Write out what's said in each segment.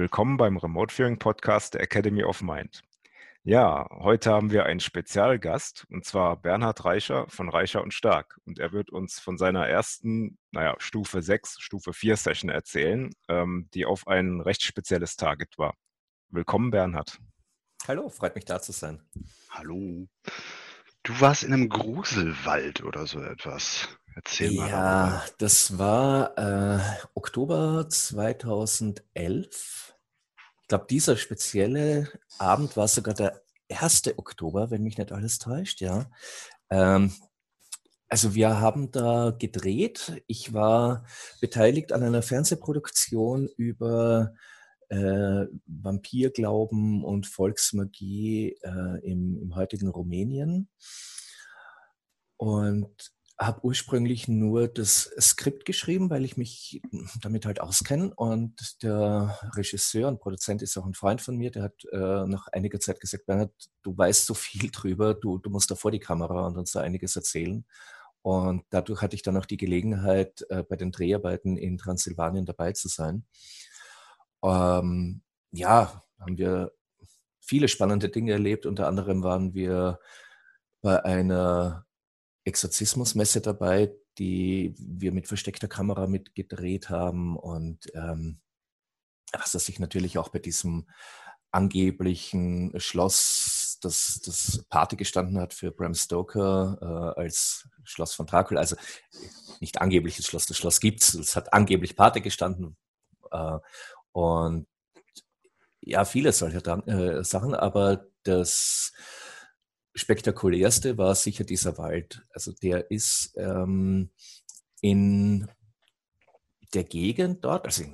Willkommen beim Remote Viewing Podcast der Academy of Mind. Ja, heute haben wir einen Spezialgast und zwar Bernhard Reicher von Reicher und Stark. Und er wird uns von seiner ersten, naja, Stufe 6, Stufe 4 Session erzählen, ähm, die auf ein recht spezielles Target war. Willkommen, Bernhard. Hallo, freut mich da zu sein. Hallo. Du warst in einem Gruselwald oder so etwas. Erzähl mal. Ja, darüber. das war äh, Oktober 2011. Ich glaube, dieser spezielle Abend war sogar der 1. Oktober, wenn mich nicht alles täuscht, ja. Ähm, also wir haben da gedreht. Ich war beteiligt an einer Fernsehproduktion über äh, Vampirglauben und Volksmagie äh, im, im heutigen Rumänien. Und habe ursprünglich nur das Skript geschrieben, weil ich mich damit halt auskenne. Und der Regisseur und Produzent ist auch ein Freund von mir, der hat äh, nach einiger Zeit gesagt, Bernhard, du weißt so viel drüber, du, du musst da vor die Kamera und uns da einiges erzählen. Und dadurch hatte ich dann auch die Gelegenheit, äh, bei den Dreharbeiten in Transsilvanien dabei zu sein. Ähm, ja, haben wir viele spannende Dinge erlebt. Unter anderem waren wir bei einer Exorzismusmesse dabei, die wir mit versteckter Kamera mitgedreht haben und ähm, was das sich natürlich auch bei diesem angeblichen Schloss, das, das Party gestanden hat für Bram Stoker äh, als Schloss von Dracula. Also nicht angebliches Schloss, das Schloss gibt es, es hat angeblich Party gestanden. Äh, und ja, viele solcher äh, Sachen, aber das spektakulärste war sicher dieser Wald. Also der ist ähm, in der Gegend dort, also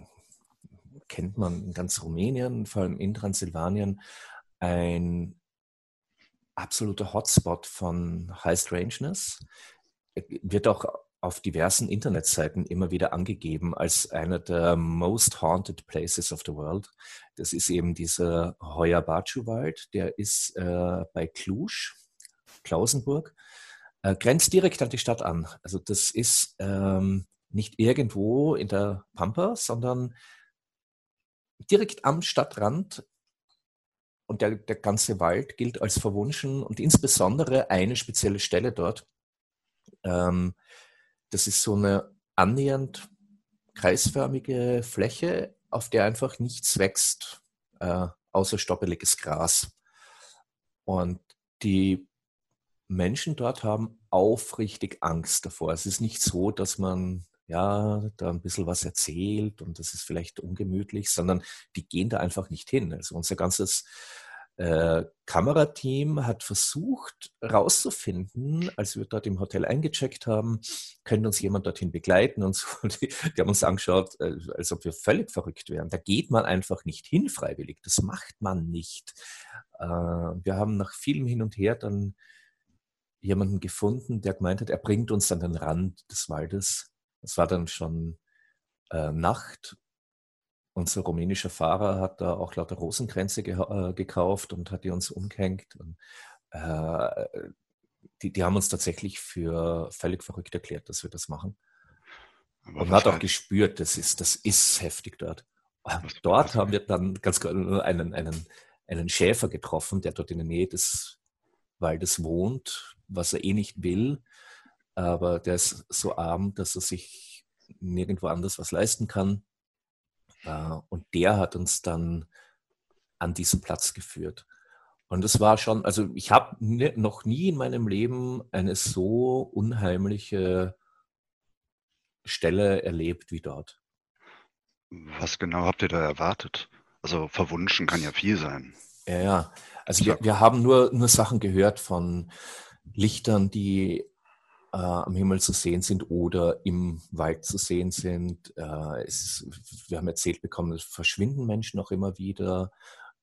kennt man in ganz Rumänien, vor allem in Transsilvanien, ein absoluter Hotspot von High Strangeness. Wird auch auf diversen Internetseiten immer wieder angegeben als einer der most haunted places of the world. Das ist eben dieser Hoya-Bacu-Wald, der ist äh, bei Cluj, Klausenburg, äh, grenzt direkt an die Stadt an. Also das ist ähm, nicht irgendwo in der Pampa, sondern direkt am Stadtrand und der, der ganze Wald gilt als verwunschen und insbesondere eine spezielle Stelle dort, ähm, das ist so eine annähernd kreisförmige Fläche, auf der einfach nichts wächst, äh, außer stoppeliges Gras. Und die Menschen dort haben aufrichtig Angst davor. Es ist nicht so, dass man ja da ein bisschen was erzählt und das ist vielleicht ungemütlich, sondern die gehen da einfach nicht hin. Also unser ganzes äh, Kamerateam hat versucht herauszufinden, als wir dort im Hotel eingecheckt haben, könnte uns jemand dorthin begleiten und so. Die, die, haben uns angeschaut, äh, als ob wir völlig verrückt wären. Da geht man einfach nicht hin freiwillig. Das macht man nicht. Äh, wir haben nach vielem Hin und Her dann jemanden gefunden, der gemeint hat, er bringt uns an den Rand des Waldes. Es war dann schon Nacht unser rumänischer Fahrer hat da auch lauter Rosenkränze ge äh, gekauft und hat die uns umgehängt. Und, äh, die, die, haben uns tatsächlich für völlig verrückt erklärt, dass wir das machen. Aber und man hat auch gespürt, das ist, das ist heftig dort. Dort haben wir dann ganz einen, einen, einen Schäfer getroffen, der dort in der Nähe des Waldes wohnt, was er eh nicht will. Aber der ist so arm, dass er sich nirgendwo anders was leisten kann. Äh, und der hat uns dann an diesen Platz geführt. Und es war schon, also ich habe noch nie in meinem Leben eine so unheimliche Stelle erlebt wie dort. Was genau habt ihr da erwartet? Also verwunschen kann ja viel sein. Ja, ja. Also wir, wir haben nur, nur Sachen gehört von Lichtern, die äh, am Himmel zu sehen sind oder im Wald zu sehen sind. Äh, es, wir haben erzählt bekommen, es verschwinden Menschen auch immer wieder.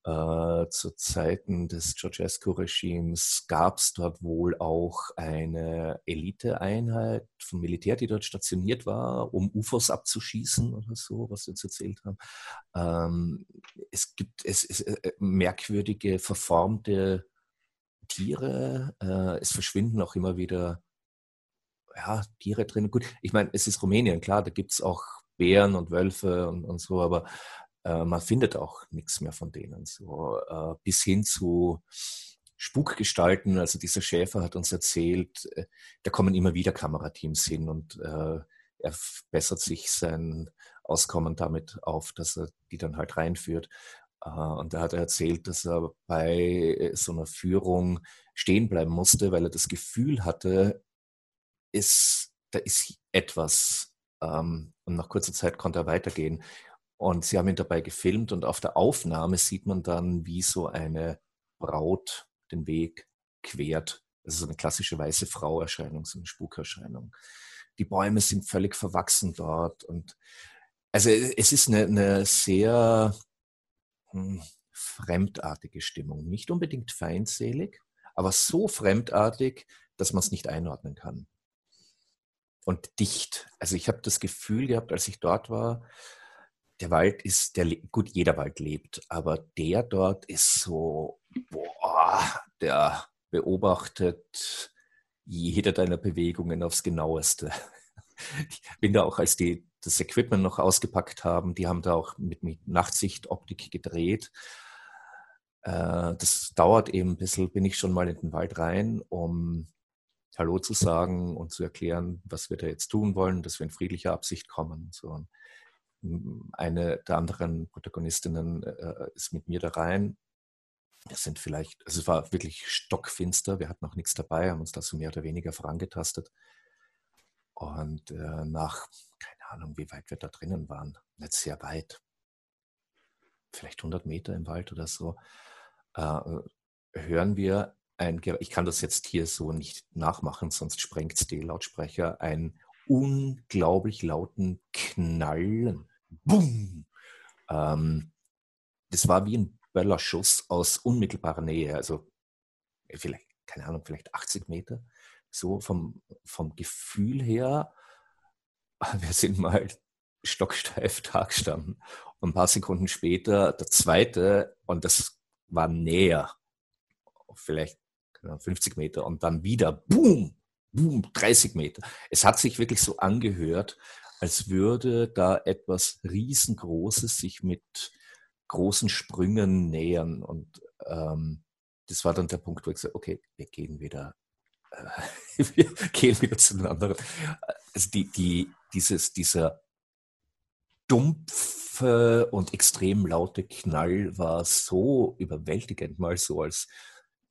Äh, zu Zeiten des Ceausescu-Regimes gab es dort wohl auch eine Eliteeinheit vom Militär, die dort stationiert war, um UFOs abzuschießen oder so, was wir jetzt erzählt haben. Ähm, es gibt es, es, äh, merkwürdige, verformte Tiere. Äh, es verschwinden auch immer wieder ja, Tiere drin. Gut, ich meine, es ist Rumänien, klar, da gibt es auch Bären und Wölfe und, und so, aber Äh, man findet auch nichts mehr von denen. So äh, bis hin zu Spukgestalten. Also dieser Schäfer hat uns erzählt, äh, da kommen immer wieder Kamerateams hin und äh, er bessert sich sein Auskommen damit auf, dass er die dann halt reinführt. Äh, und da hat er erzählt, dass er bei so einer Führung stehen bleiben musste, weil er das Gefühl hatte, ist, da ist etwas. Ähm, und nach kurzer Zeit konnte er weitergehen. Und sie haben ihn dabei gefilmt und auf der Aufnahme sieht man dann, wie so eine Braut den Weg quert. Das ist eine klassische weiße Frau-Erscheinung, so eine Spukerscheinung. Die Bäume sind völlig verwachsen dort und also es ist eine, eine sehr hm, fremdartige Stimmung. Nicht unbedingt feindselig, aber so fremdartig, dass man es nicht einordnen kann. Und dicht. Also ich habe das Gefühl gehabt, als ich dort war, der Wald ist, der, gut, jeder Wald lebt, aber der dort ist so, boah, der beobachtet jede deiner Bewegungen aufs Genaueste. Ich bin da auch, als die das Equipment noch ausgepackt haben. Die haben da auch mit, mit Nachtsichtoptik gedreht. Äh, das dauert eben ein bisschen, bin ich schon mal in den Wald rein, um Hallo zu sagen und zu erklären, was wir da jetzt tun wollen, dass wir in friedlicher Absicht kommen. So. Eine der anderen Protagonistinnen äh, ist mit mir da rein. Wir sind vielleicht, also es war wirklich stockfinster, wir hatten noch nichts dabei, haben uns da so mehr oder weniger vorangetastet. Und äh, nach, keine Ahnung, wie weit wir da drinnen waren, nicht sehr weit, vielleicht 100 Meter im Wald oder so, äh, hören wir ein, ich kann das jetzt hier so nicht nachmachen, sonst sprengt es die Lautsprecher, einen unglaublich lauten Knallen. Boom! Ähm, das war wie ein Böllerschuss aus unmittelbarer Nähe, also vielleicht, keine Ahnung, vielleicht 80 Meter so vom, vom Gefühl her, wir sind mal stocksteif da gestanden. Und ein paar Sekunden später der zweite, und das war näher, vielleicht 50 Meter, und dann wieder, boom, boom, 30 Meter. Es hat sich wirklich so angehört, als würde da etwas Riesengroßes sich mit großen Sprüngen nähern. Und ähm, das war dann der Punkt, wo ich gesagt okay, wir gehen wieder wir gehen wieder zu den anderen. Also die, die, dieses, dieser dumpfe und extrem laute Knall war so überwältigend, mal so als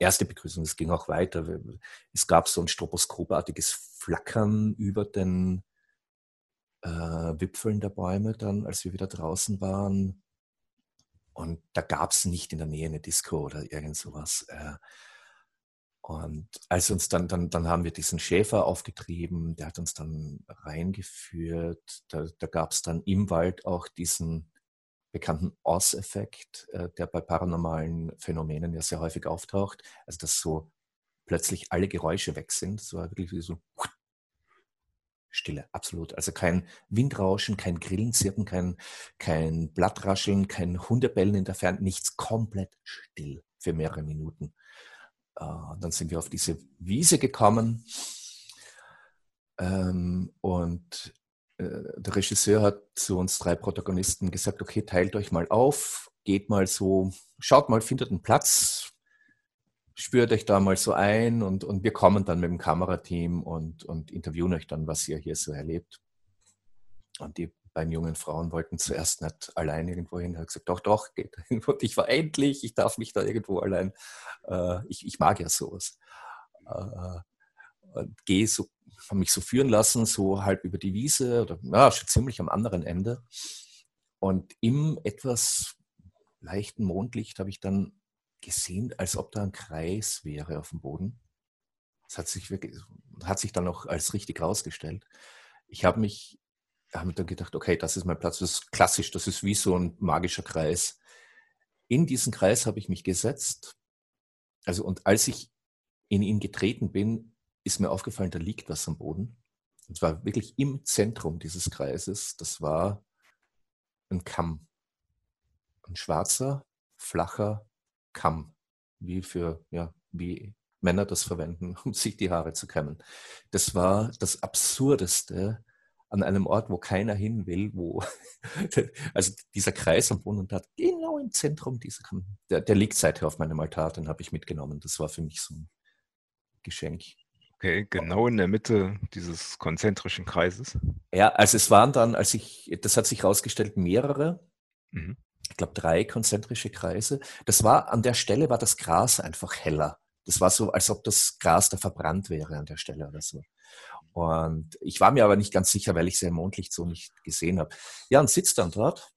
erste Begrüßung. Es ging auch weiter. Es gab so ein stroboskopartiges Flackern über den äh, Wipfeln der Bäume dann, als wir wieder draußen waren. Und da gab es nicht in der Nähe eine Disco oder irgend sowas. Äh, und als uns dann, dann, dann haben wir diesen Schäfer aufgetrieben, der hat uns dann reingeführt. Da, da gab es dann im Wald auch diesen bekannten Oz-Effekt, äh, der bei paranormalen Phänomenen ja sehr häufig auftaucht. Also dass so plötzlich alle Geräusche weg sind. So wirklich wie so Stille, absolut. Also kein Windrauschen, kein Grillenzirpen, kein, kein Blattrascheln, kein Hundebellen in der Ferne, nichts komplett still für mehrere Minuten. Äh, dann sind wir auf diese Wiese gekommen ähm, und der Regisseur hat zu uns drei Protagonisten gesagt, okay, teilt euch mal auf, geht mal so, schaut mal, findet einen Platz, spürt euch da mal so ein und, und wir kommen dann mit dem Kamerateam und, und interviewen euch dann, was ihr hier so erlebt. Und die beiden jungen Frauen wollten zuerst nicht allein irgendwo hin. Ich habe gesagt, doch, doch, geht. Und ich war endlich, ich darf mich da irgendwo allein, äh, ich, ich mag ja sowas. Äh, und gehe so, habe mich so führen lassen, so halb über die Wiese oder ja, schon ziemlich am anderen Ende. Und im etwas leichten Mondlicht habe ich dann gesehen, als ob da ein Kreis wäre auf dem Boden. Das hat sich wirklich, hat sich dann auch als richtig herausgestellt. Ich habe mich haben dann gedacht, okay, das ist mein Platz, das ist klassisch, das ist wie so ein magischer Kreis. In diesen Kreis habe ich mich gesetzt. Also, und als ich in ihn getreten bin, ist mir aufgefallen, da liegt was am Boden. Und zwar wirklich im Zentrum dieses Kreises. Das war ein Kamm. Ein schwarzer, flacher Kamm. Wie für, ja, wie Männer das verwenden, um sich die Haare zu kämmen. Das war das Absurdeste, an einem Ort, wo keiner hin will, wo, also dieser Kreis am Boden und hat genau im Zentrum dieser, der, der liegt seither auf meinem Altar, den habe ich mitgenommen. Das war für mich so ein Geschenk. Okay, genau in der Mitte dieses konzentrischen Kreises. Ja, also es waren dann, als ich, das hat sich herausgestellt, mehrere, mhm. ich glaube drei konzentrische Kreise. Das war, an der Stelle war das Gras einfach heller. Das war so, als ob das Gras da verbrannt wäre an der Stelle oder so. Und ich war mir aber nicht ganz sicher, weil ich es im Mondlicht so nicht gesehen habe. Ja, und sitzt dann dort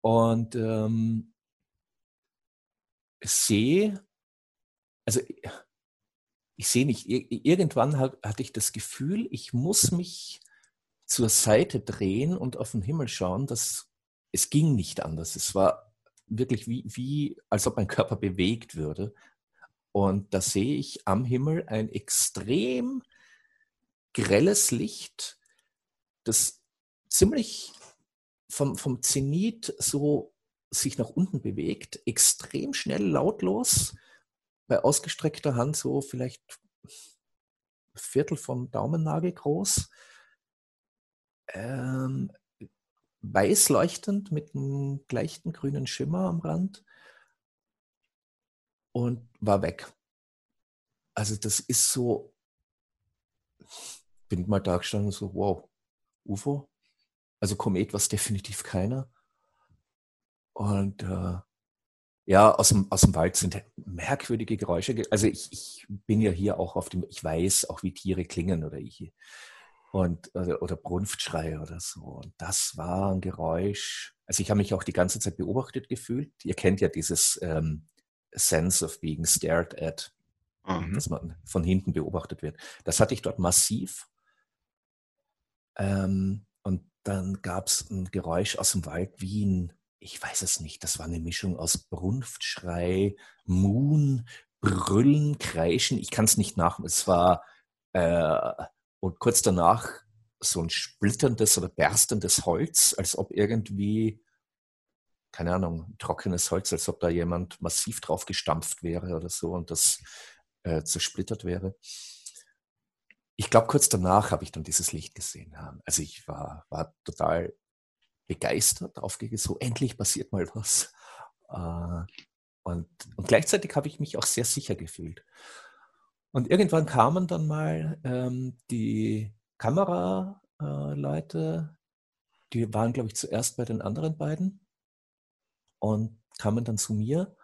und ähm, sehe, also ich sehe nicht, irgendwann hatte ich das Gefühl, ich muss mich zur Seite drehen und auf den Himmel schauen. Das, es ging nicht anders. Es war wirklich wie, wie, als ob mein Körper bewegt würde. Und da sehe ich am Himmel ein extrem grelles Licht, das ziemlich vom, vom Zenit so sich nach unten bewegt, extrem schnell, lautlos, bei ausgestreckter Hand so vielleicht Viertel vom Daumennagel groß, ähm, weiß leuchtend mit einem leichten grünen Schimmer am Rand und war weg. Also das ist so, bin mal da gestanden so, wow, UFO? Also Komet war definitiv keiner. Und äh, ja, aus dem, aus dem Wald sind merkwürdige Geräusche. Also ich, ich bin ja hier auch auf dem, ich weiß auch, wie Tiere klingen oder ich und oder, oder Brunftschreie oder so. Und das war ein Geräusch. Also ich habe mich auch die ganze Zeit beobachtet gefühlt. Ihr kennt ja dieses ähm, Sense of being stared at, mhm. dass man von hinten beobachtet wird. Das hatte ich dort massiv. Ähm, und dann gab es ein Geräusch aus dem Wald wie ein, ich weiß es nicht, das war eine Mischung aus Brunftschrei, Moon, Brüllen, Kreischen. Ich kann es nicht nach. Es war äh, und kurz danach so ein splitterndes oder berstendes Holz, als ob irgendwie keine Ahnung, trockenes Holz, als ob da jemand massiv drauf gestampft wäre oder so und das äh, zersplittert wäre. Ich glaube, kurz danach habe ich dann dieses Licht gesehen. Also ich war, war total begeistert, aufgegangen, so endlich passiert mal was. Äh, und, und gleichzeitig habe ich mich auch sehr sicher gefühlt. Und irgendwann kamen dann mal ähm, die Kameraleute, die waren, glaube ich, zuerst bei den anderen beiden und kamen dann zu mir.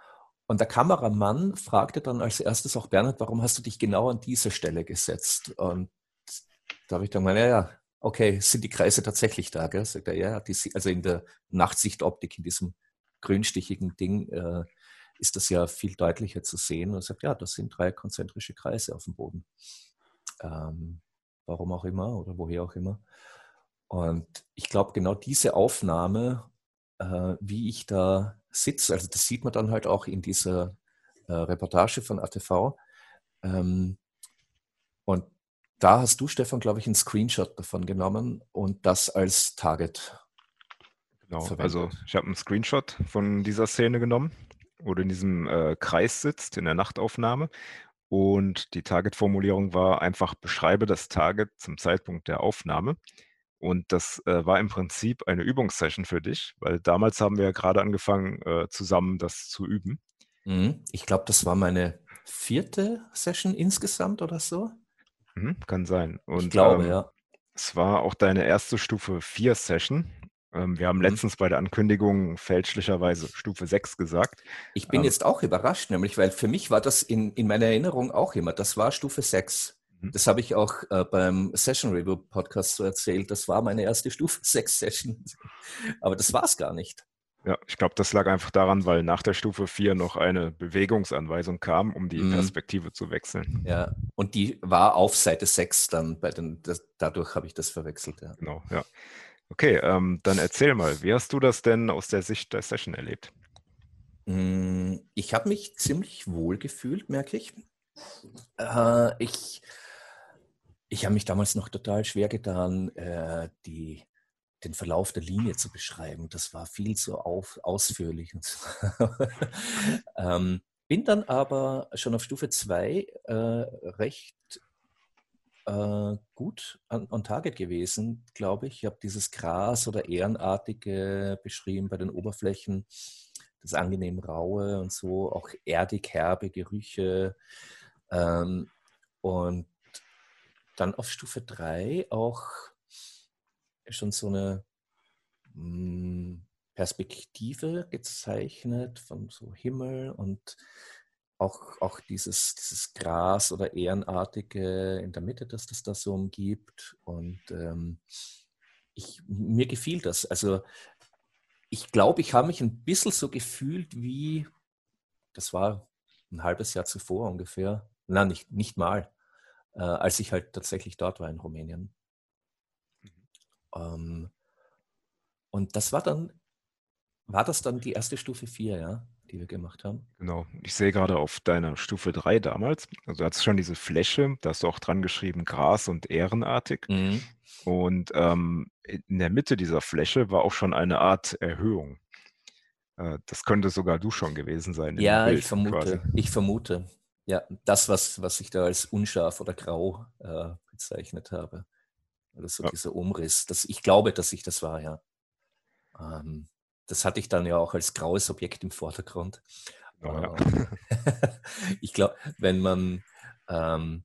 Und der Kameramann fragte dann als erstes auch Bernhard, warum hast du dich genau an diese Stelle gesetzt? Und da habe ich dann gemeint, ja, ja, okay, sind die Kreise tatsächlich da? Gell? Sagt er, ja, die, also in der Nachtsichtoptik, in diesem grünstichigen Ding, äh, ist das ja viel deutlicher zu sehen. Und er sagt, ja, das sind drei konzentrische Kreise auf dem Boden. Ähm, warum auch immer oder woher auch immer. Und ich glaube, genau diese Aufnahme äh, wie ich da sitze. Also das sieht man dann halt auch in dieser äh, Reportage von ATV. Ähm, und da hast du, Stefan, glaube ich, einen Screenshot davon genommen und das als Target. Genau, verwendet. also ich habe einen Screenshot von dieser Szene genommen, wo du in diesem äh, Kreis sitzt, in der Nachtaufnahme. Und die Target-Formulierung war einfach, beschreibe das Target zum Zeitpunkt der Aufnahme. Und das äh, war im Prinzip eine Übungssession für dich, weil damals haben wir ja gerade angefangen, äh, zusammen das zu üben. Mhm. Ich glaube, das war meine vierte Session insgesamt oder so. Mhm, kann sein. Und, ich glaube, ähm, ja. Es war auch deine erste Stufe 4 Session. Ähm, wir haben mhm. letztens bei der Ankündigung fälschlicherweise Stufe 6 gesagt. Ich bin ähm, jetzt auch überrascht, nämlich, weil für mich war das in, in meiner Erinnerung auch immer, das war Stufe 6. Mhm. Das habe ich auch äh, beim Session Review Podcast so erzählt. Das war meine erste Stufe 6 Session. Aber das war es gar nicht. Ja, ich glaube, das lag einfach daran, weil nach der Stufe 4 noch eine Bewegungsanweisung kam, um die mhm. Perspektive zu wechseln. Ja, und die war auf Seite 6 dann bei den, das, dadurch habe ich das verwechselt. Ja. Genau, ja. Okay, ähm, dann erzähl mal, wie hast du das denn aus der Sicht der Session erlebt? Mm, ich habe mich ziemlich wohl gefühlt, merke ich. Äh, ich ich habe mich damals noch total schwer getan, äh, die, den Verlauf der Linie zu beschreiben. Das war viel zu auf, ausführlich. Ähm, bin dann aber schon auf Stufe 2 äh, recht äh, gut an, on target gewesen, glaube ich. Ich habe dieses Gras oder Ehrenartige beschrieben bei den Oberflächen, das angenehm raue und so, auch erdig herbe Gerüche. Ähm, und dann auf Stufe 3 auch schon so eine hm, Perspektive gezeichnet von so Himmel und auch, auch dieses, dieses Gras oder Ehrenartige in der Mitte, dass das da so umgibt. Und ähm, ich, mir gefiel das. Also ich glaube, ich habe mich ein bisschen so gefühlt wie, das war ein halbes Jahr zuvor ungefähr, nein, nicht, nicht mal, äh, als ich halt tatsächlich dort war in Rumänien. Ähm, und das war dann, war das dann die erste Stufe 4, ja? die wir gemacht haben. Genau. Ich sehe gerade auf deiner Stufe 3 damals, also du hattest schon diese Fläche, da hast du auch dran geschrieben Gras und ehrenartig. Mhm. Und ähm, in der Mitte dieser Fläche war auch schon eine Art Erhöhung. Äh, das könnte sogar du schon gewesen sein. Ja, ich vermute. Quasi. Ich vermute. Ja, das, was, was ich da als unscharf oder grau äh, bezeichnet habe. Oder so ja. dieser Umriss. Das, ich glaube, dass ich das war, ja. Ähm, das hatte ich dann ja auch als graues Objekt im Vordergrund. Oh, ja. ich glaube, wenn man, ähm,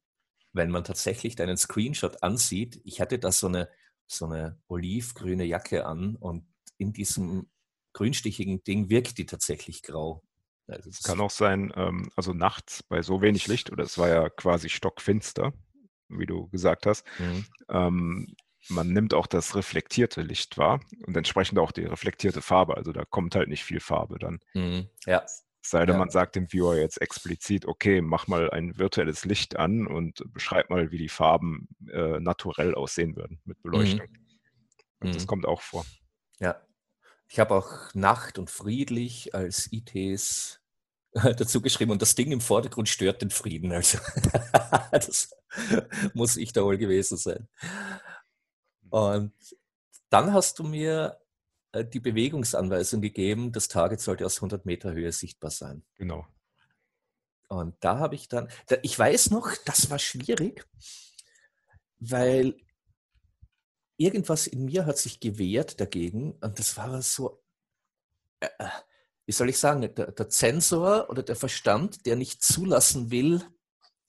wenn man tatsächlich deinen Screenshot ansieht, ich hatte da so eine, so eine olivgrüne Jacke an und in diesem grünstichigen Ding wirkt die tatsächlich grau. Also es kann auch sein, ähm, also nachts bei so wenig Licht, oder es war ja quasi stockfinster, wie du gesagt hast, mhm. ähm, man nimmt auch das reflektierte Licht wahr und entsprechend auch die reflektierte Farbe. Also da kommt halt nicht viel Farbe dann. Mhm. Ja. Sei denn, ja. man sagt dem Viewer jetzt explizit, okay, mach mal ein virtuelles Licht an und beschreib mal, wie die Farben äh, naturell aussehen würden mit mhm. Beleuchtung. Mhm. Und das kommt auch vor. Ja. Ich habe auch Nacht und friedlich als ITs dazu geschrieben und das Ding im Vordergrund stört den Frieden. Also das muss ich da wohl gewesen sein. Und dann hast du mir äh, die Bewegungsanweisung gegeben, das Target sollte aus 100 Meter Höhe sichtbar sein. Genau. Und da habe ich dann, ich weiß noch, das war schwierig, weil irgendwas in mir hat sich gewehrt dagegen und das war so, äh, äh, wie soll ich sagen, der, der Zensor oder der Verstand, der nicht zulassen will,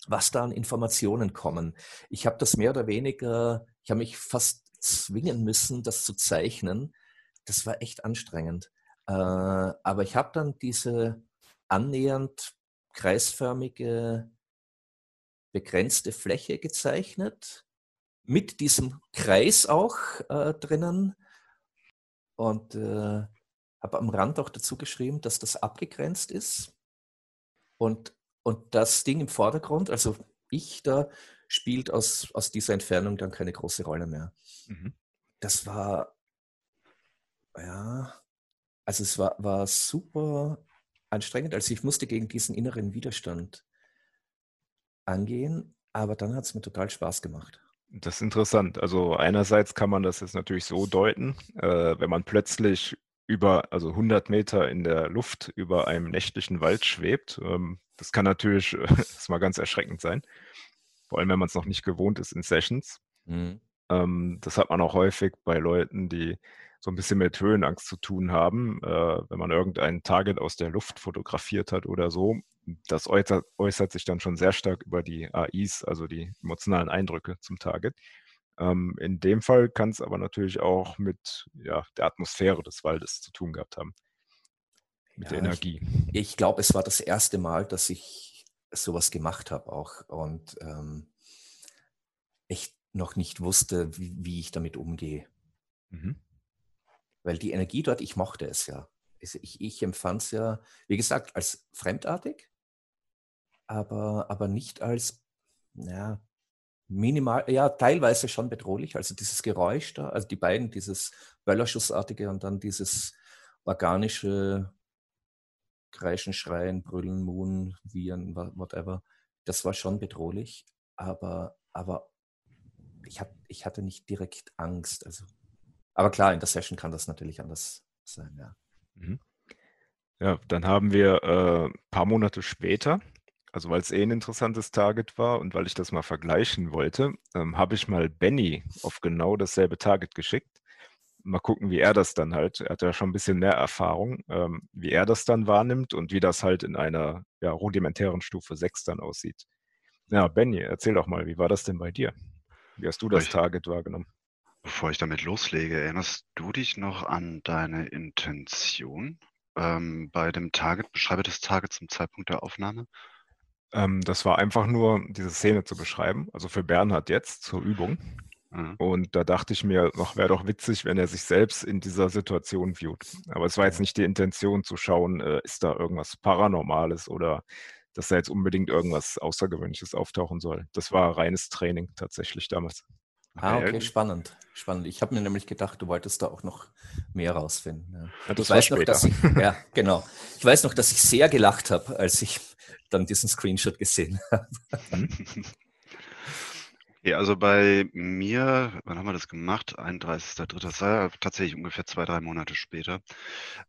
was da an Informationen kommen. Ich habe das mehr oder weniger, ich habe mich fast zwingen müssen, das zu zeichnen. Das war echt anstrengend. Äh, aber ich habe dann diese annähernd kreisförmige, begrenzte Fläche gezeichnet, mit diesem Kreis auch äh, drinnen und äh, habe am Rand auch dazu geschrieben, dass das abgegrenzt ist und, und das Ding im Vordergrund, also ich da, spielt aus, aus dieser Entfernung dann keine große Rolle mehr. Mhm. Das war, ja, also es war, war super anstrengend. Also ich musste gegen diesen inneren Widerstand angehen, aber dann hat es mir total Spaß gemacht. Das ist interessant. Also einerseits kann man das jetzt natürlich so deuten, äh, wenn man plötzlich über, also 100 Meter in der Luft über einem nächtlichen Wald schwebt. Ähm, das kann natürlich äh, das mal ganz erschreckend sein vor allem wenn man es noch nicht gewohnt ist in Sessions. Mhm. Ähm, das hat man auch häufig bei Leuten, die so ein bisschen mit Höhenangst zu tun haben, äh, wenn man irgendein Target aus der Luft fotografiert hat oder so. Das äußert, äußert sich dann schon sehr stark über die AIs, also die emotionalen Eindrücke zum Target. Ähm, in dem Fall kann es aber natürlich auch mit ja, der Atmosphäre des Waldes zu tun gehabt haben. Mit ja, der Energie. Ich, ich glaube, es war das erste Mal, dass ich sowas gemacht habe auch und ähm, echt noch nicht wusste, wie, wie ich damit umgehe. Mhm. Weil die Energie dort, ich mochte es ja. Ich, ich empfand es ja, wie gesagt, als fremdartig, aber, aber nicht als, ja, minimal, ja, teilweise schon bedrohlich. Also dieses Geräusch da, also die beiden, dieses Böllerschussartige und dann dieses organische Kreischen, Schreien, Brüllen, Muhen, Viren, whatever. Das war schon bedrohlich, aber, aber ich, hab, ich hatte nicht direkt Angst. Also, aber klar, in der Session kann das natürlich anders sein, ja. Mhm. Ja, dann haben wir ein äh, paar Monate später, Also weil es eh ein interessantes Target war und weil ich das mal vergleichen wollte, ähm, habe ich mal Benny auf genau dasselbe Target geschickt. Mal gucken, wie er das dann halt, er hat ja schon ein bisschen mehr Erfahrung, ähm, wie er das dann wahrnimmt und wie das halt in einer ja, rudimentären Stufe 6 dann aussieht. Ja, Benny, erzähl doch mal, wie war das denn bei dir? Wie hast du das Ich- Target wahrgenommen? Bevor ich damit loslege, erinnerst du dich noch an deine Intention ähm, bei dem Target? Beschreibe das Target zum Zeitpunkt der Aufnahme. Ähm, das war einfach nur, diese Szene zu beschreiben, also für Bernhard jetzt zur Übung. Mhm. Und da dachte ich mir, noch wäre doch witzig, wenn er sich selbst in dieser Situation viewt. Aber es war jetzt nicht die Intention zu schauen, äh, ist da irgendwas Paranormales oder dass da jetzt unbedingt irgendwas Außergewöhnliches auftauchen soll. Das war reines Training tatsächlich damals. Ah, okay, spannend. Spannend. Ich habe mir nämlich gedacht, du wolltest da auch noch mehr rausfinden. Ja. Ja, das ich weiß noch, dass ich, ja, genau. Ich weiß noch, dass ich sehr gelacht habe, als ich dann diesen Screenshot gesehen habe. Ja, also bei mir, wann haben wir das gemacht? 31.03. Das war ja tatsächlich ungefähr zwei, drei Monate später,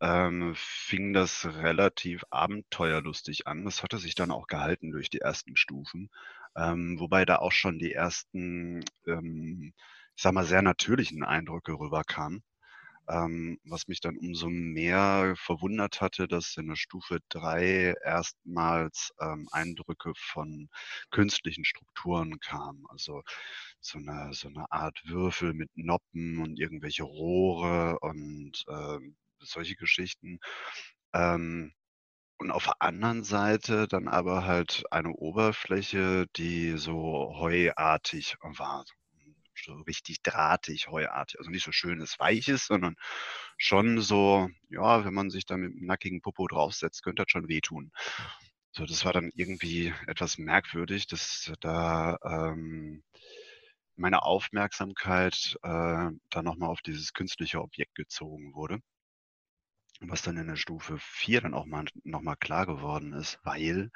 ähm, fing das relativ abenteuerlustig an. Das hatte sich dann auch gehalten durch die ersten Stufen, ähm, wobei da auch schon die ersten, ähm, ich sag mal, sehr natürlichen Eindrücke rüberkamen. Ähm, was mich dann umso mehr verwundert hatte, dass in der Stufe 3 erstmals ähm, Eindrücke von künstlichen Strukturen kamen. Also so eine, so eine Art Würfel mit Noppen und irgendwelche Rohre und ähm, solche Geschichten. Ähm, und auf der anderen Seite dann aber halt eine Oberfläche, die so heuartig war. So richtig drahtig, heuartig. Also nicht so schönes Weiches, sondern schon so, ja, wenn man sich da mit einem nackigen Popo draufsetzt, könnte das schon wehtun. So, das war dann irgendwie etwas merkwürdig, dass da ähm, meine Aufmerksamkeit äh, dann nochmal auf dieses künstliche Objekt gezogen wurde. Was dann in der Stufe 4 dann auch mal nochmal klar geworden ist, weil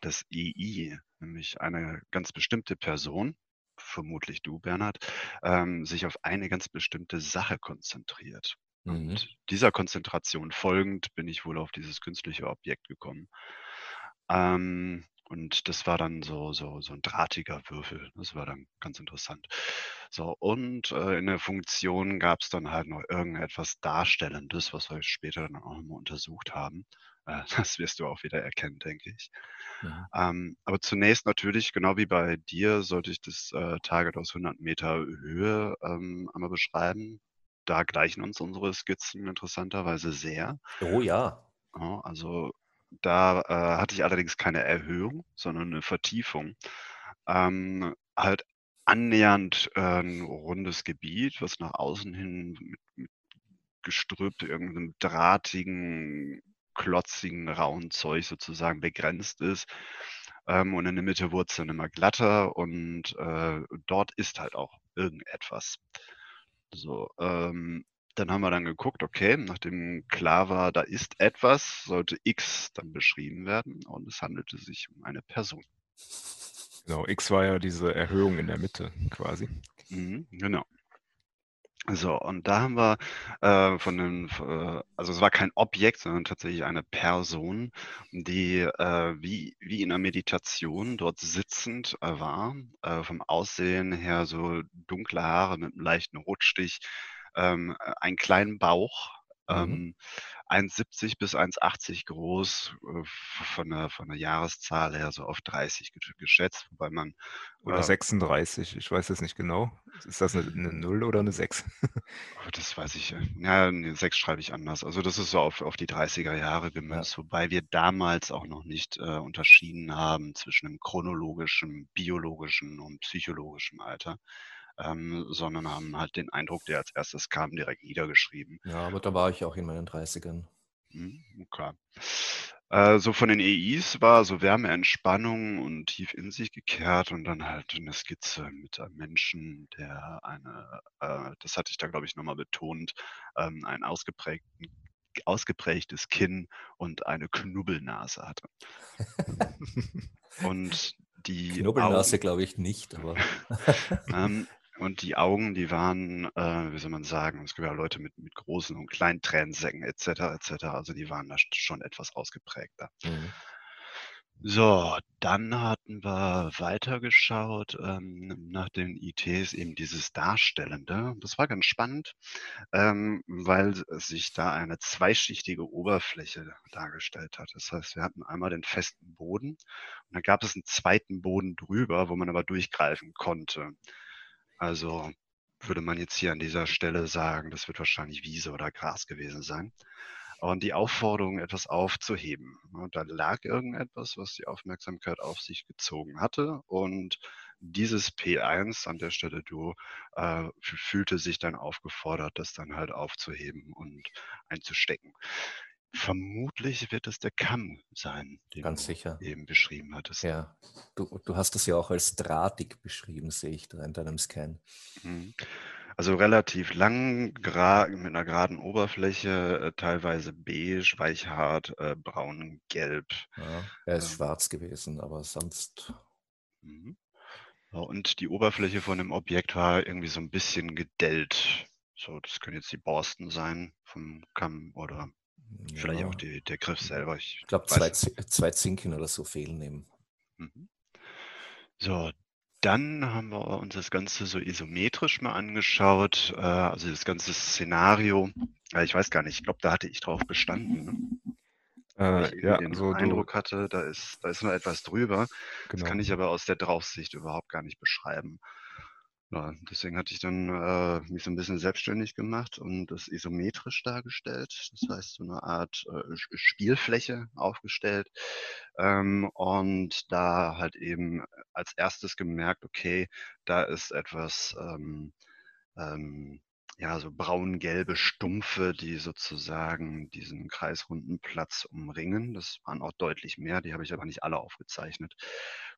das EI, nämlich eine ganz bestimmte Person, vermutlich du, Bernhard, ähm, sich auf eine ganz bestimmte Sache konzentriert. Mhm. Und dieser Konzentration folgend bin ich wohl auf dieses künstliche Objekt gekommen. Ähm, und das war dann so, so, so ein drahtiger Würfel. Das war dann ganz interessant. So, und äh, in der Funktion gab es dann halt noch irgendetwas Darstellendes, was wir später dann auch nochmal untersucht haben. Äh, das wirst du auch wieder erkennen, denke ich. Mhm. Ähm, aber zunächst natürlich, genau wie bei dir, sollte ich das äh, Target aus 100 Meter Höhe ähm, einmal beschreiben. Da gleichen uns unsere Skizzen interessanterweise sehr. Oh ja. Ja, also da äh, hatte ich allerdings keine Erhöhung, sondern eine Vertiefung. Ähm, halt annähernd äh, ein rundes Gebiet, was nach außen hin mit, mit Gestrüpp, irgendeinem drahtigen, klotzigen, rauen Zeug sozusagen begrenzt ist. Ähm, und in der Mitte wurde es dann immer glatter und äh, dort ist halt auch irgendetwas. So, ähm, dann haben wir dann geguckt, okay, nachdem klar war, da ist etwas, sollte X dann beschrieben werden und es handelte sich um eine Person. Genau, X war ja diese Erhöhung in der Mitte quasi. Mhm, genau. So, und da haben wir äh, von den, äh, also es war kein Objekt, sondern tatsächlich eine Person, die äh, wie, wie in einer Meditation dort sitzend äh, war, äh, vom Aussehen her so dunkle Haare mit einem leichten Rotstich, ähm, einen kleinen Bauch, Mhm. ähm, 1,70 bis 1,80 groß, äh, von der, von der Jahreszahl her so auf 30 ge- geschätzt, wobei man Oder äh, 36, ich weiß es nicht genau. Ist das eine, eine 0 oder eine 6? Oh, das weiß ich. äh, Ja, ne, 6 schreibe ich anders. Also das ist so auf, auf die 30er Jahre gemünzt, wobei wir damals auch noch nicht äh, unterschieden haben zwischen einem chronologischen, biologischen und psychologischen Alter, ähm, sondern haben halt den Eindruck, der als erstes kam, direkt niedergeschrieben. Ja, aber da war ich auch in meinen 30ern. Hm, Okay. Äh, so von den EIs war so Wärme, Entspannung und tief in sich gekehrt und dann halt eine Skizze mit einem Menschen, der eine, äh, das hatte ich da glaube ich nochmal betont, ähm, ein ausgeprägten, ausgeprägtes Kinn und eine Knubbelnase hatte. Und die Knubbelnase glaube ich nicht, aber ähm, und die Augen, die waren, äh, wie soll man sagen, es gibt ja Leute mit, mit großen und kleinen Tränensäcken etc. etc. Also die waren da schon etwas ausgeprägter. Mhm. So, dann hatten wir weitergeschaut ähm, nach den ITs, eben dieses Darstellende. Das war ganz spannend, ähm, weil sich da eine zweischichtige Oberfläche dargestellt hat. Das heißt, wir hatten einmal den festen Boden und dann gab es einen zweiten Boden drüber, wo man aber durchgreifen konnte. Also würde man jetzt hier an dieser Stelle sagen, das wird wahrscheinlich Wiese oder Gras gewesen sein und die Aufforderung, etwas aufzuheben. Und da lag irgendetwas, was die Aufmerksamkeit auf sich gezogen hatte. Und dieses P1 an der Stelle du äh, fühlte sich dann aufgefordert, das dann halt aufzuheben und einzustecken. Vermutlich wird es der Kamm sein, den Ganz du sicher. eben beschrieben hattest. Ja, du, du hast es ja auch als drahtig beschrieben, sehe ich da in deinem Scan. Mhm. Also relativ lang, mit einer geraden Oberfläche, äh, teilweise beige, weichhart, äh, braun, gelb. Ja, er ist ähm, schwarz gewesen, aber sonst. Mhm. Und die Oberfläche von dem Objekt war irgendwie so ein bisschen gedellt. So, das können jetzt die Borsten sein vom Kamm oder ja. vielleicht auch die, der Griff selber. Ich, ich glaube, zwei, zwei Zinken oder so fehlen ihm. Mhm. So, dann haben wir uns das Ganze so isometrisch mal angeschaut, äh, also das ganze Szenario. ich weiß gar nicht, ich glaube, da hatte ich drauf bestanden. Ne? Äh, ja, den so Eindruck du... hatte, da ist, da ist noch etwas drüber. Genau. Das kann ich aber aus der Draufsicht überhaupt gar nicht beschreiben. Ja, deswegen hatte ich dann äh, mich so ein bisschen selbstständig gemacht und das isometrisch dargestellt. Das heißt, so eine Art äh, Spielfläche aufgestellt. Ähm, und da halt eben als erstes gemerkt, okay, da ist etwas ähm, ähm, ja, so braun-gelbe Stumpfe, die sozusagen diesen kreisrunden Platz umringen. Das waren auch deutlich mehr, die habe ich aber nicht alle aufgezeichnet,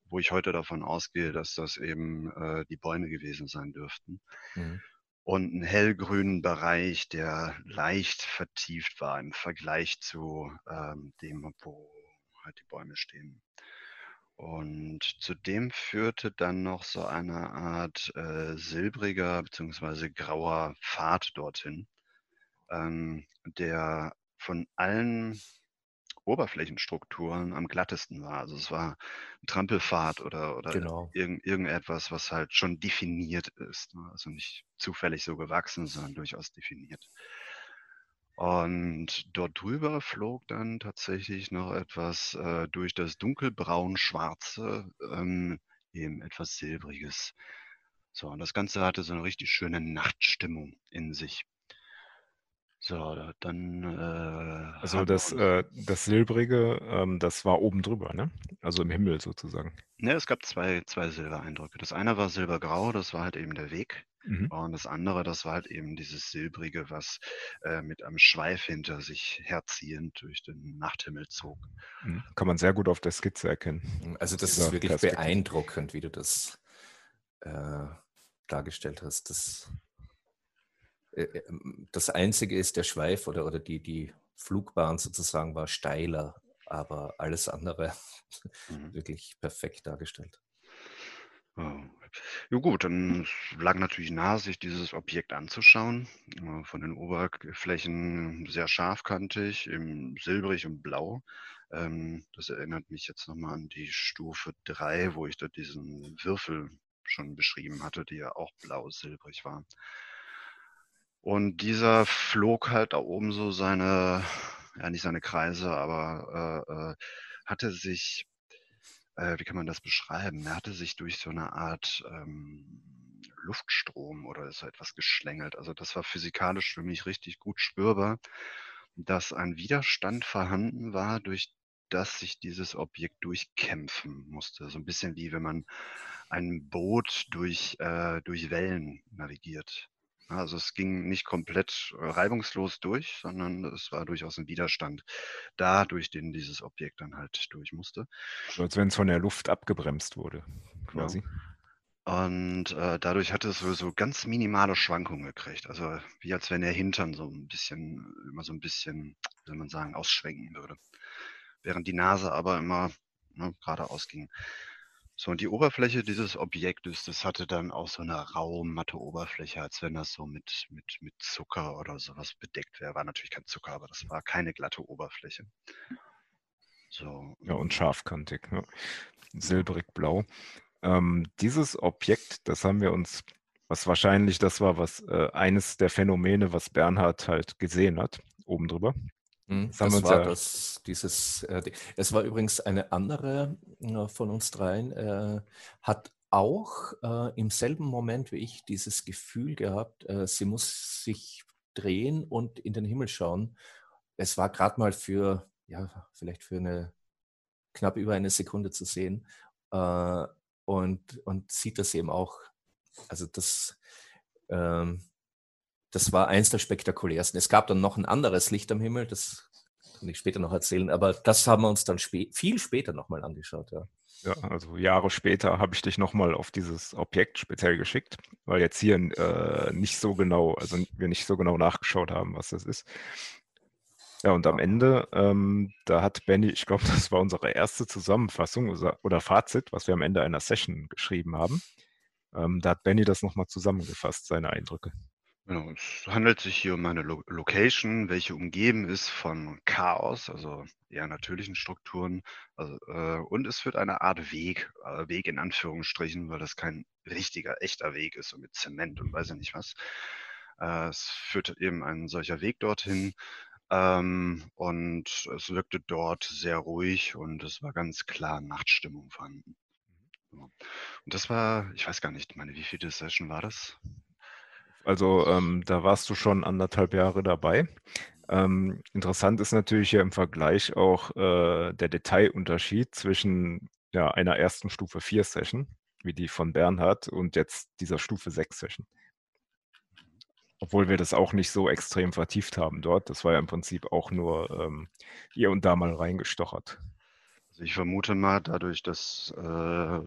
wo ich heute davon ausgehe, dass das eben äh, die Bäume gewesen sein dürften. Mhm. Und einen hellgrünen Bereich, der leicht vertieft war im Vergleich zu ähm, dem, wo halt die Bäume stehen. Und zudem führte dann noch so eine Art äh, silbriger bzw. grauer Pfad dorthin, ähm, der von allen Oberflächenstrukturen am glattesten war. Also es war ein Trampelpfad oder, oder genau. irgend, irgendetwas, was halt schon definiert ist. Ne? Also nicht zufällig so gewachsen, sondern durchaus definiert. Und dort drüber flog dann tatsächlich noch etwas äh, durch das dunkelbraun-schwarze, ähm, eben etwas Silbriges. So, und das Ganze hatte so eine richtig schöne Nachtstimmung in sich. So, dann. Äh, also das, äh, das Silbrige, ähm, das war oben drüber, ne? Also im Himmel sozusagen. Ne, es gab zwei, zwei Silbereindrücke. Das eine war silbergrau, das war halt eben der Weg. Mhm. Und das andere, das war halt eben dieses Silbrige, was äh, mit einem Schweif hinter sich herziehend durch den Nachthimmel zog. Mhm. Kann man sehr gut auf der Skizze erkennen. Mhm, also das ist wirklich beeindruckend, wie du das äh, dargestellt hast. Das, äh, äh, das Einzige ist, der Schweif oder, oder die, die Flugbahn sozusagen war steiler, aber alles andere mhm. wirklich perfekt dargestellt. Ja gut, dann lag natürlich nahe, sich dieses Objekt anzuschauen. Äh, von den Oberflächen sehr scharfkantig, eben silbrig und blau. Ähm, das erinnert mich jetzt nochmal an die Stufe 3, wo ich da diesen Würfel schon beschrieben hatte, die ja auch blau-silbrig war. Und dieser flog halt da oben so seine, ja nicht seine Kreise, aber äh, äh, hatte sich äh, wie kann man das beschreiben? Er hatte sich durch so eine Art ähm, Luftstrom oder so etwas geschlängelt. Also das war physikalisch für mich richtig gut spürbar, dass ein Widerstand vorhanden war, durch das sich dieses Objekt durchkämpfen musste. So ein bisschen wie wenn man ein Boot durch, äh, durch Wellen navigiert. Also es ging nicht komplett äh, reibungslos durch, sondern es war durchaus ein Widerstand da, durch den dieses Objekt dann halt durch musste. So als wenn es von der Luft abgebremst wurde, quasi. Ja. Und äh, dadurch hatte es so, ganz minimale Schwankungen gekriegt. Also wie als wenn der Hintern so ein bisschen, immer so ein bisschen, wie soll man sagen, ausschwenken würde. Während die Nase aber immer ne, geradeaus ging. So, und die Oberfläche dieses Objektes, das hatte dann auch so eine raue, matte Oberfläche, als wenn das so mit, mit, mit Zucker oder sowas bedeckt wäre. War natürlich kein Zucker, aber das war keine glatte Oberfläche. So. Ja, und scharfkantig, ja. silbrig blau. Ähm, dieses Objekt, das haben wir uns, was wahrscheinlich das war, was äh, eines der Phänomene, was Bernhard halt gesehen hat, oben drüber. Hm, das, das war ja das, dieses, äh, es war übrigens eine andere äh, von uns dreien, äh, hat auch äh, im selben Moment wie ich dieses Gefühl gehabt, äh, sie muss sich drehen und in den Himmel schauen. Es war gerade mal für, ja, vielleicht für eine knapp über eine Sekunde zu sehen äh, und, und sieht das eben auch. Also das, ähm, das war eins der spektakulärsten. Es gab dann noch ein anderes Licht am Himmel, das kann ich später noch erzählen, aber das haben wir uns dann spä viel später nochmal angeschaut. Ja. Ja, also Jahre später habe ich dich nochmal auf dieses Objekt speziell geschickt, weil jetzt hier äh, nicht so genau, also wir nicht so genau nachgeschaut haben, was das ist. Ja, und am Ende, ähm, da hat Benny, ich glaube, das war unsere erste Zusammenfassung oder Fazit, was wir am Ende einer Session geschrieben haben. Ähm, da hat Benny das nochmal zusammengefasst, seine Eindrücke. Genau, es handelt sich hier um eine Lo Location, welche umgeben ist von Chaos, also eher natürlichen Strukturen. Also, äh, und es führt eine Art Weg, äh, Weg in Anführungsstrichen, weil das kein richtiger, echter Weg ist, so mit Zement und weiß ja nicht was. Äh, es führt eben ein solcher Weg dorthin. Ähm, und es wirkte dort sehr ruhig und es war ganz klar Nachtstimmung vorhanden. Und das war, ich weiß gar nicht, meine, wie viele Session war das? Also ähm, da warst du schon anderthalb Jahre dabei. Ähm, interessant ist natürlich ja im Vergleich auch äh, der Detailunterschied zwischen ja, einer ersten Stufe 4 Session, wie die von Bernhard, und jetzt dieser Stufe 6 Session. Obwohl wir das auch nicht so extrem vertieft haben dort. Das war ja im Prinzip auch nur ähm, hier und da mal reingestochert. Also ich vermute mal, dadurch, dass äh,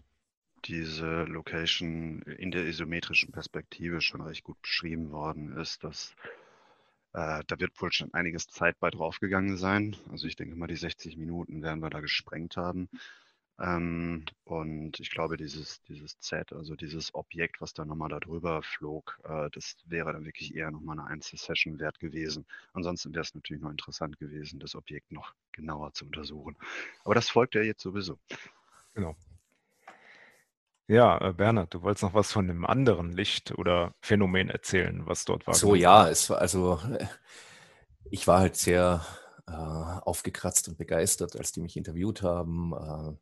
diese Location in der isometrischen Perspektive schon recht gut beschrieben worden ist, dass äh, da wird wohl schon einiges Zeit bei draufgegangen sein. Also ich denke mal, die 60 Minuten werden wir da gesprengt haben. Ähm, und ich glaube, dieses, dieses Z, also dieses Objekt, was da nochmal da drüber flog, äh, das wäre dann wirklich eher nochmal eine Einzelsession wert gewesen. Ansonsten wäre es natürlich noch interessant gewesen, das Objekt noch genauer zu untersuchen. Aber das folgt ja jetzt sowieso. Genau. Ja, äh, Bernhard, du wolltest noch was von dem anderen Licht oder Phänomen erzählen, was dort war. So, ja, es war also, äh, ich war halt sehr äh, aufgekratzt und begeistert, als die mich interviewt haben. Äh,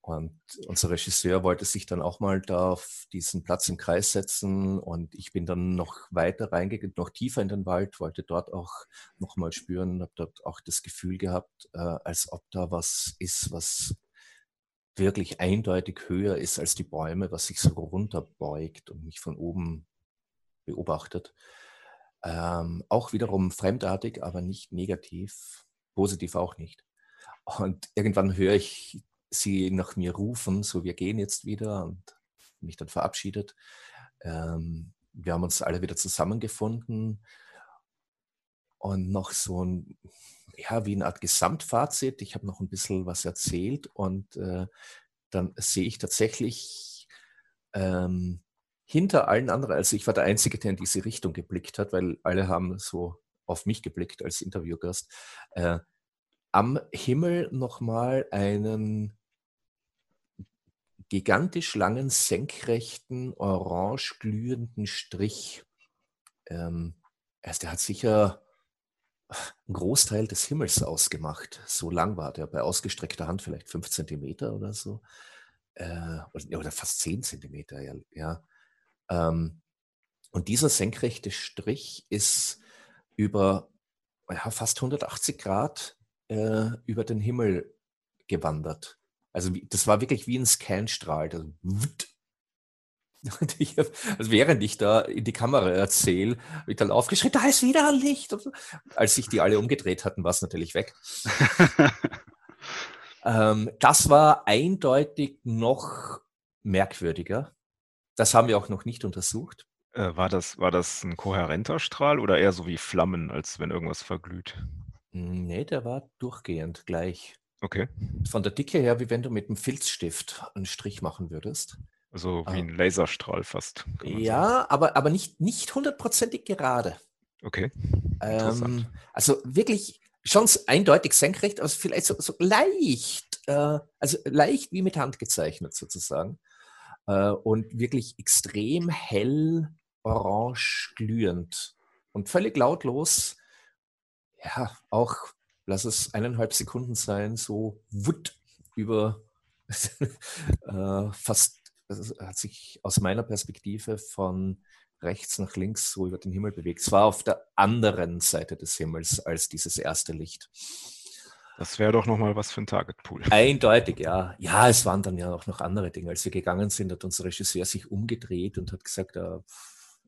und unser Regisseur wollte sich dann auch mal da auf diesen Platz im Kreis setzen und ich bin dann noch weiter reingegangen, noch tiefer in den Wald, wollte dort auch noch mal spüren, habe dort auch das Gefühl gehabt, äh, als ob da was ist, was wirklich eindeutig höher ist als die Bäume, was sich so runterbeugt und mich von oben beobachtet. Ähm, auch wiederum fremdartig, aber nicht negativ, positiv auch nicht. Und irgendwann höre ich sie nach mir rufen, so wir gehen jetzt wieder und mich dann verabschiedet. Ähm, wir haben uns alle wieder zusammengefunden und noch so ein ja, wie eine Art Gesamtfazit. Ich habe noch ein bisschen was erzählt und äh, dann sehe ich tatsächlich ähm, hinter allen anderen, also ich war der Einzige, der in diese Richtung geblickt hat, weil alle haben so auf mich geblickt als Interviewgast, äh, am Himmel nochmal einen gigantisch langen, senkrechten, orange glühenden Strich. Ähm, also der hat sicher einen Großteil des Himmels ausgemacht. So lang war der, bei ausgestreckter Hand vielleicht fünf Zentimeter oder so. Äh, oder, fast zehn Zentimeter, ja. ja. Ähm, und dieser senkrechte Strich ist über ja, fast 180 Grad äh, über den Himmel gewandert. Also das war wirklich wie ein Scanstrahl. Das, und ich hab, also während ich da in die Kamera erzähle, habe ich dann aufgeschrien, da ist wieder ein Licht. So. Als sich die alle umgedreht hatten, war es natürlich weg. ähm, das war eindeutig noch merkwürdiger. Das haben wir auch noch nicht untersucht. Äh, war, das, war das ein kohärenter Strahl oder eher so wie Flammen, als wenn irgendwas verglüht? Nee, der war durchgehend gleich. Okay. Von der Dicke her, wie wenn du mit einem Filzstift einen Strich machen würdest. Also wie ah. ein Laserstrahl fast. Ja, aber, aber nicht, nicht hundertprozentig gerade. Okay. Ähm, also wirklich schon eindeutig senkrecht, aber vielleicht so, so leicht, äh, also leicht wie mit Hand gezeichnet sozusagen. Äh, und wirklich extrem hell, orange glühend und völlig lautlos. Ja, auch, lass es eineinhalb Sekunden sein, so wutt über äh, fast, hat sich aus meiner Perspektive von rechts nach links so über den Himmel bewegt. Es war auf der anderen Seite des Himmels als dieses erste Licht. Das wäre doch nochmal was für ein Targetpool. Eindeutig, ja. Ja, es waren dann ja auch noch andere Dinge. Als wir gegangen sind, hat unser Regisseur sich umgedreht und hat gesagt, er,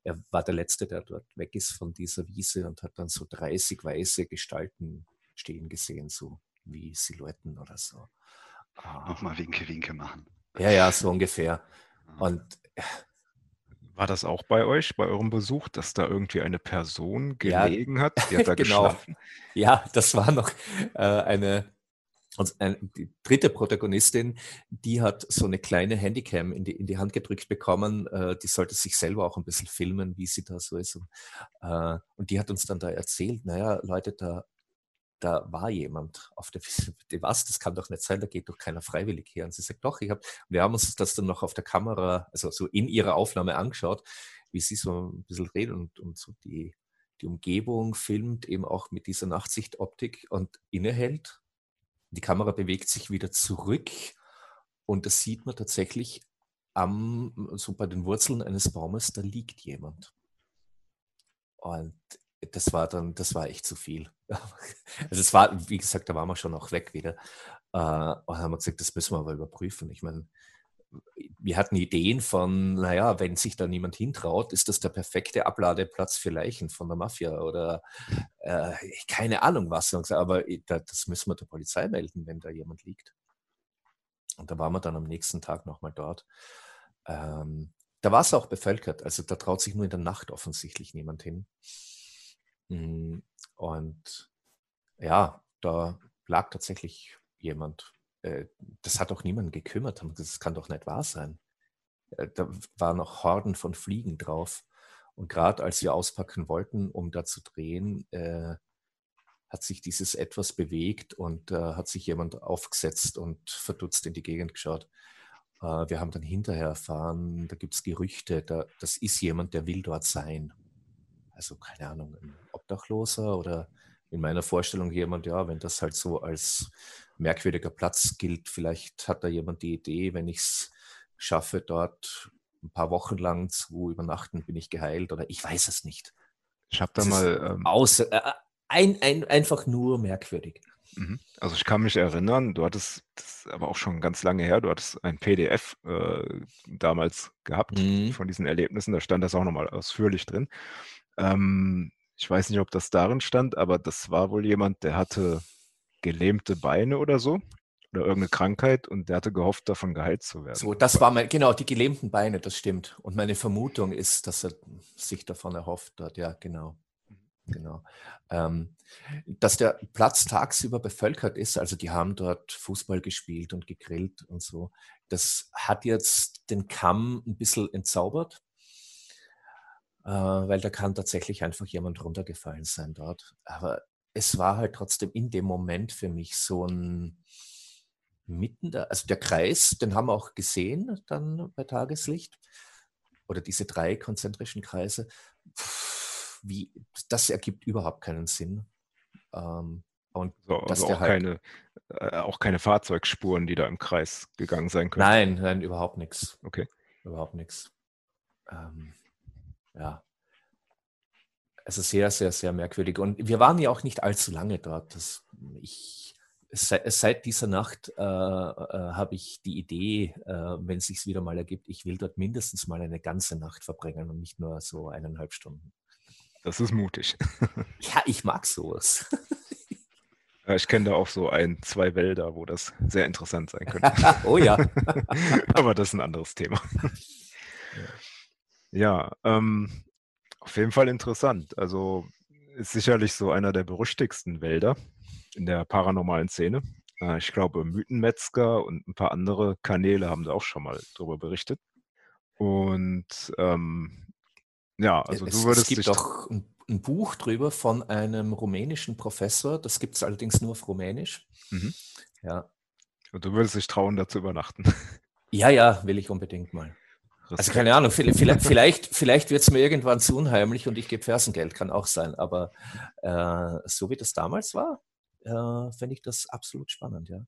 er war der Letzte, der dort weg ist von dieser Wiese und hat dann so 30 weiße Gestalten stehen gesehen, so wie Silhouetten oder so. Nochmal Winke, Winke machen. Ja, ja, so ungefähr. Und war das auch bei euch, bei eurem Besuch, dass da irgendwie eine Person gelegen ja, hat? Die hat da genau. geschlafen? Ja, das war noch äh, eine, also eine, die dritte Protagonistin, die hat so eine kleine Handycam in die, in die Hand gedrückt bekommen. Äh, die sollte sich selber auch ein bisschen filmen, wie sie da so ist. Und, äh, und die hat uns dann da erzählt, naja, Leute, da da war jemand auf der Wiese. Was? Das kann doch nicht sein, da geht doch keiner freiwillig her. Und sie sagt, doch, ich habe, wir haben uns das dann noch auf der Kamera, also so in ihrer Aufnahme angeschaut, wie sie so ein bisschen redet und, und so die, die Umgebung filmt, eben auch mit dieser Nachtsichtoptik und innehält. Die Kamera bewegt sich wieder zurück und da sieht man tatsächlich am, so bei den Wurzeln eines Baumes, da liegt jemand. Und das war dann, das war echt zu viel. Also es war, wie gesagt, da waren wir schon auch weg wieder. Äh, und haben wir gesagt, das müssen wir aber überprüfen. Ich meine, wir hatten Ideen von, naja, wenn sich da niemand hintraut, ist das der perfekte Abladeplatz für Leichen von der Mafia oder äh, keine Ahnung was. Aber das müssen wir der Polizei melden, wenn da jemand liegt. Und da waren wir dann am nächsten Tag nochmal dort. Ähm, da war es auch bevölkert. Also da traut sich nur in der Nacht offensichtlich niemand hin. Mhm. Und ja, da lag tatsächlich jemand. Äh, das hat auch niemand gekümmert. Das kann doch nicht wahr sein. Äh, da waren noch Horden von Fliegen drauf. Und gerade als wir auspacken wollten, um da zu drehen, äh, hat sich dieses etwas bewegt und äh, hat sich jemand aufgesetzt und verdutzt in die Gegend geschaut. Äh, wir haben dann hinterher erfahren, da gibt es Gerüchte, da, das ist jemand, der will dort sein also keine Ahnung, ein Obdachloser oder in meiner Vorstellung jemand, ja, wenn das halt so als merkwürdiger Platz gilt, vielleicht hat da jemand die Idee, wenn ich es schaffe, dort ein paar Wochen lang zu übernachten, bin ich geheilt oder ich weiß es nicht. Ich habe da das mal. Ähm, außer, äh, ein, ein, einfach nur merkwürdig. Mhm. Also ich kann mich erinnern, du hattest, das ist aber auch schon ganz lange her, du hattest ein PDF äh, damals gehabt mhm. von diesen Erlebnissen, da stand das auch nochmal ausführlich drin. Ähm, ich weiß nicht, ob das darin stand, aber das war wohl jemand, der hatte gelähmte Beine oder so oder irgendeine Krankheit und der hatte gehofft, davon geheilt zu werden. So, das war mein, genau, die gelähmten Beine, das stimmt. Und meine Vermutung ist, dass er sich davon erhofft hat, ja, genau. Genau. Ähm, dass der Platz tagsüber bevölkert ist, also die haben dort Fußball gespielt und gegrillt und so, das hat jetzt den Kamm ein bisschen entzaubert weil da kann tatsächlich einfach jemand runtergefallen sein dort. Aber es war halt trotzdem in dem Moment für mich so ein mitten da, also der Kreis, den haben wir auch gesehen dann bei Tageslicht oder diese drei konzentrischen Kreise. Wie, das ergibt überhaupt keinen Sinn. Ähm, und so, also auch, halt, keine, äh, auch keine Fahrzeugspuren, die da im Kreis gegangen sein können. Nein, nein, überhaupt nichts. Okay. Überhaupt nichts. Ähm, ja. Also sehr, sehr, sehr merkwürdig. Und wir waren ja auch nicht allzu lange dort. Das, ich, seit, seit dieser Nacht äh, äh, habe ich die Idee, äh, wenn es sich wieder mal ergibt, ich will dort mindestens mal eine ganze Nacht verbringen und nicht nur so eineinhalb Stunden. Das ist mutig. ja, ich mag sowas. Ich kenne da auch so ein, zwei Wälder, wo das sehr interessant sein könnte. oh ja. Aber das ist ein anderes Thema. Ja, ähm, auf jeden Fall interessant. Also ist sicherlich so einer der berüchtigsten Wälder in der paranormalen Szene. Äh, ich glaube, Mythenmetzger und ein paar andere Kanäle haben da auch schon mal drüber berichtet. Und ähm, ja, also es, du würdest es gibt dich. auch ein Buch drüber von einem rumänischen Professor. Das gibt es allerdings nur auf Rumänisch. Mhm. Ja. Und du würdest dich trauen, da zu übernachten. Ja, ja, will ich unbedingt mal. Respekt. Also keine Ahnung, vielleicht, vielleicht, vielleicht wird es mir irgendwann zu unheimlich und ich gebe Fersengeld, kann auch sein. Aber äh, so wie das damals war, äh, fände ich das absolut spannend, ja.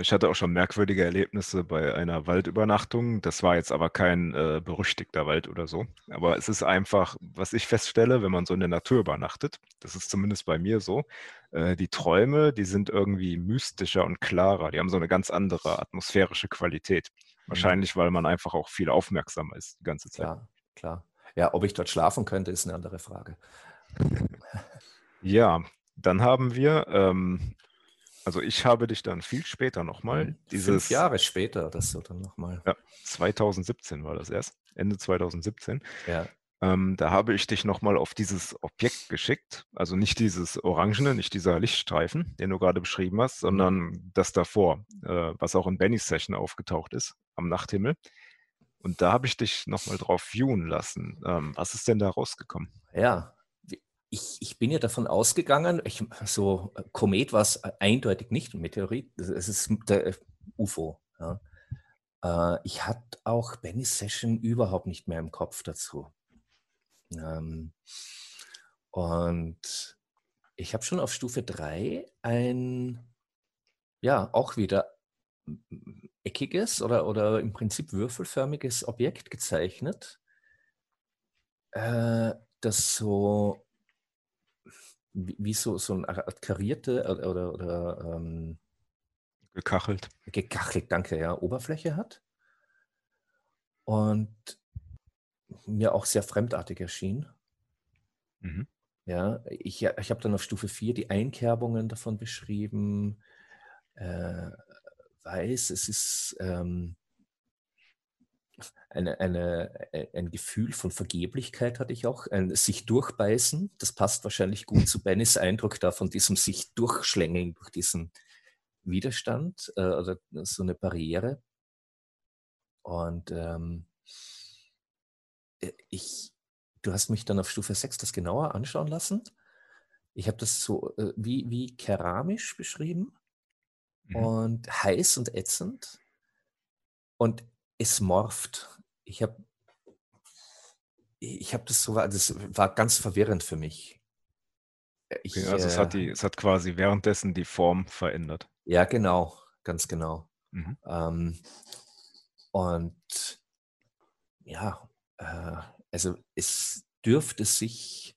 Ich hatte auch schon merkwürdige Erlebnisse bei einer Waldübernachtung. Das war jetzt aber kein äh, berüchtigter Wald oder so. Aber es ist einfach, was ich feststelle, wenn man so in der Natur übernachtet, das ist zumindest bei mir so, äh, die Träume, die sind irgendwie mystischer und klarer. Die haben so eine ganz andere atmosphärische Qualität. Mhm. Wahrscheinlich, weil man einfach auch viel aufmerksamer ist die ganze Zeit. Klar, klar. Ja, ob ich dort schlafen könnte, ist eine andere Frage. ja, dann haben wir ähm, also ich habe dich dann viel später nochmal. Mhm. Dieses, Fünf Jahre später, das so dann nochmal. Ja, 2017 war das erst, Ende 2017. Ja. Ähm, da habe ich dich nochmal auf dieses Objekt geschickt. Also nicht dieses Orangene, nicht dieser Lichtstreifen, den du gerade beschrieben hast, mhm. sondern das davor, äh, was auch in Bennys Session aufgetaucht ist, am Nachthimmel. Und da habe ich dich nochmal drauf viewen lassen. Ähm, was ist denn da rausgekommen? Ja, ich, ich bin ja davon ausgegangen, ich, so Komet war es eindeutig nicht, Meteorit, es ist der äh, UFO. Ja. Äh, ich hatte auch Benny Session überhaupt nicht mehr im Kopf dazu. Ähm, und ich habe schon auf Stufe 3 ein, ja, auch wieder eckiges oder, oder im Prinzip würfelförmiges Objekt gezeichnet, äh, das so wie, so, so eine Art karierte oder, oder, oder ähm, gekachelt. Gekachelt, danke, ja, Oberfläche hat. Und mir auch sehr fremdartig erschien. Mhm. Ja, ich, ich habe dann auf Stufe 4 die Einkerbungen davon beschrieben. Äh, weiß, es ist ähm, eine, eine, äh, ein Gefühl von Vergeblichkeit hatte ich auch, ein sich durchbeißen. Das passt wahrscheinlich gut zu Bennys Eindruck da von diesem sich durchschlängeln durch diesen Widerstand äh, oder so eine Barriere. Und ähm, äh, ich, du hast mich dann auf Stufe 6 das genauer anschauen lassen. Ich habe das so äh, wie, wie keramisch beschrieben mhm. und heiß und ätzend. Und es morpht. Ich habe ich habe das so, das war ganz verwirrend für mich. Ich, okay, also äh, es, hat die, es hat quasi währenddessen die Form verändert. Ja, genau, ganz genau. Mhm. Ähm, und ja, äh, also es dürfte sich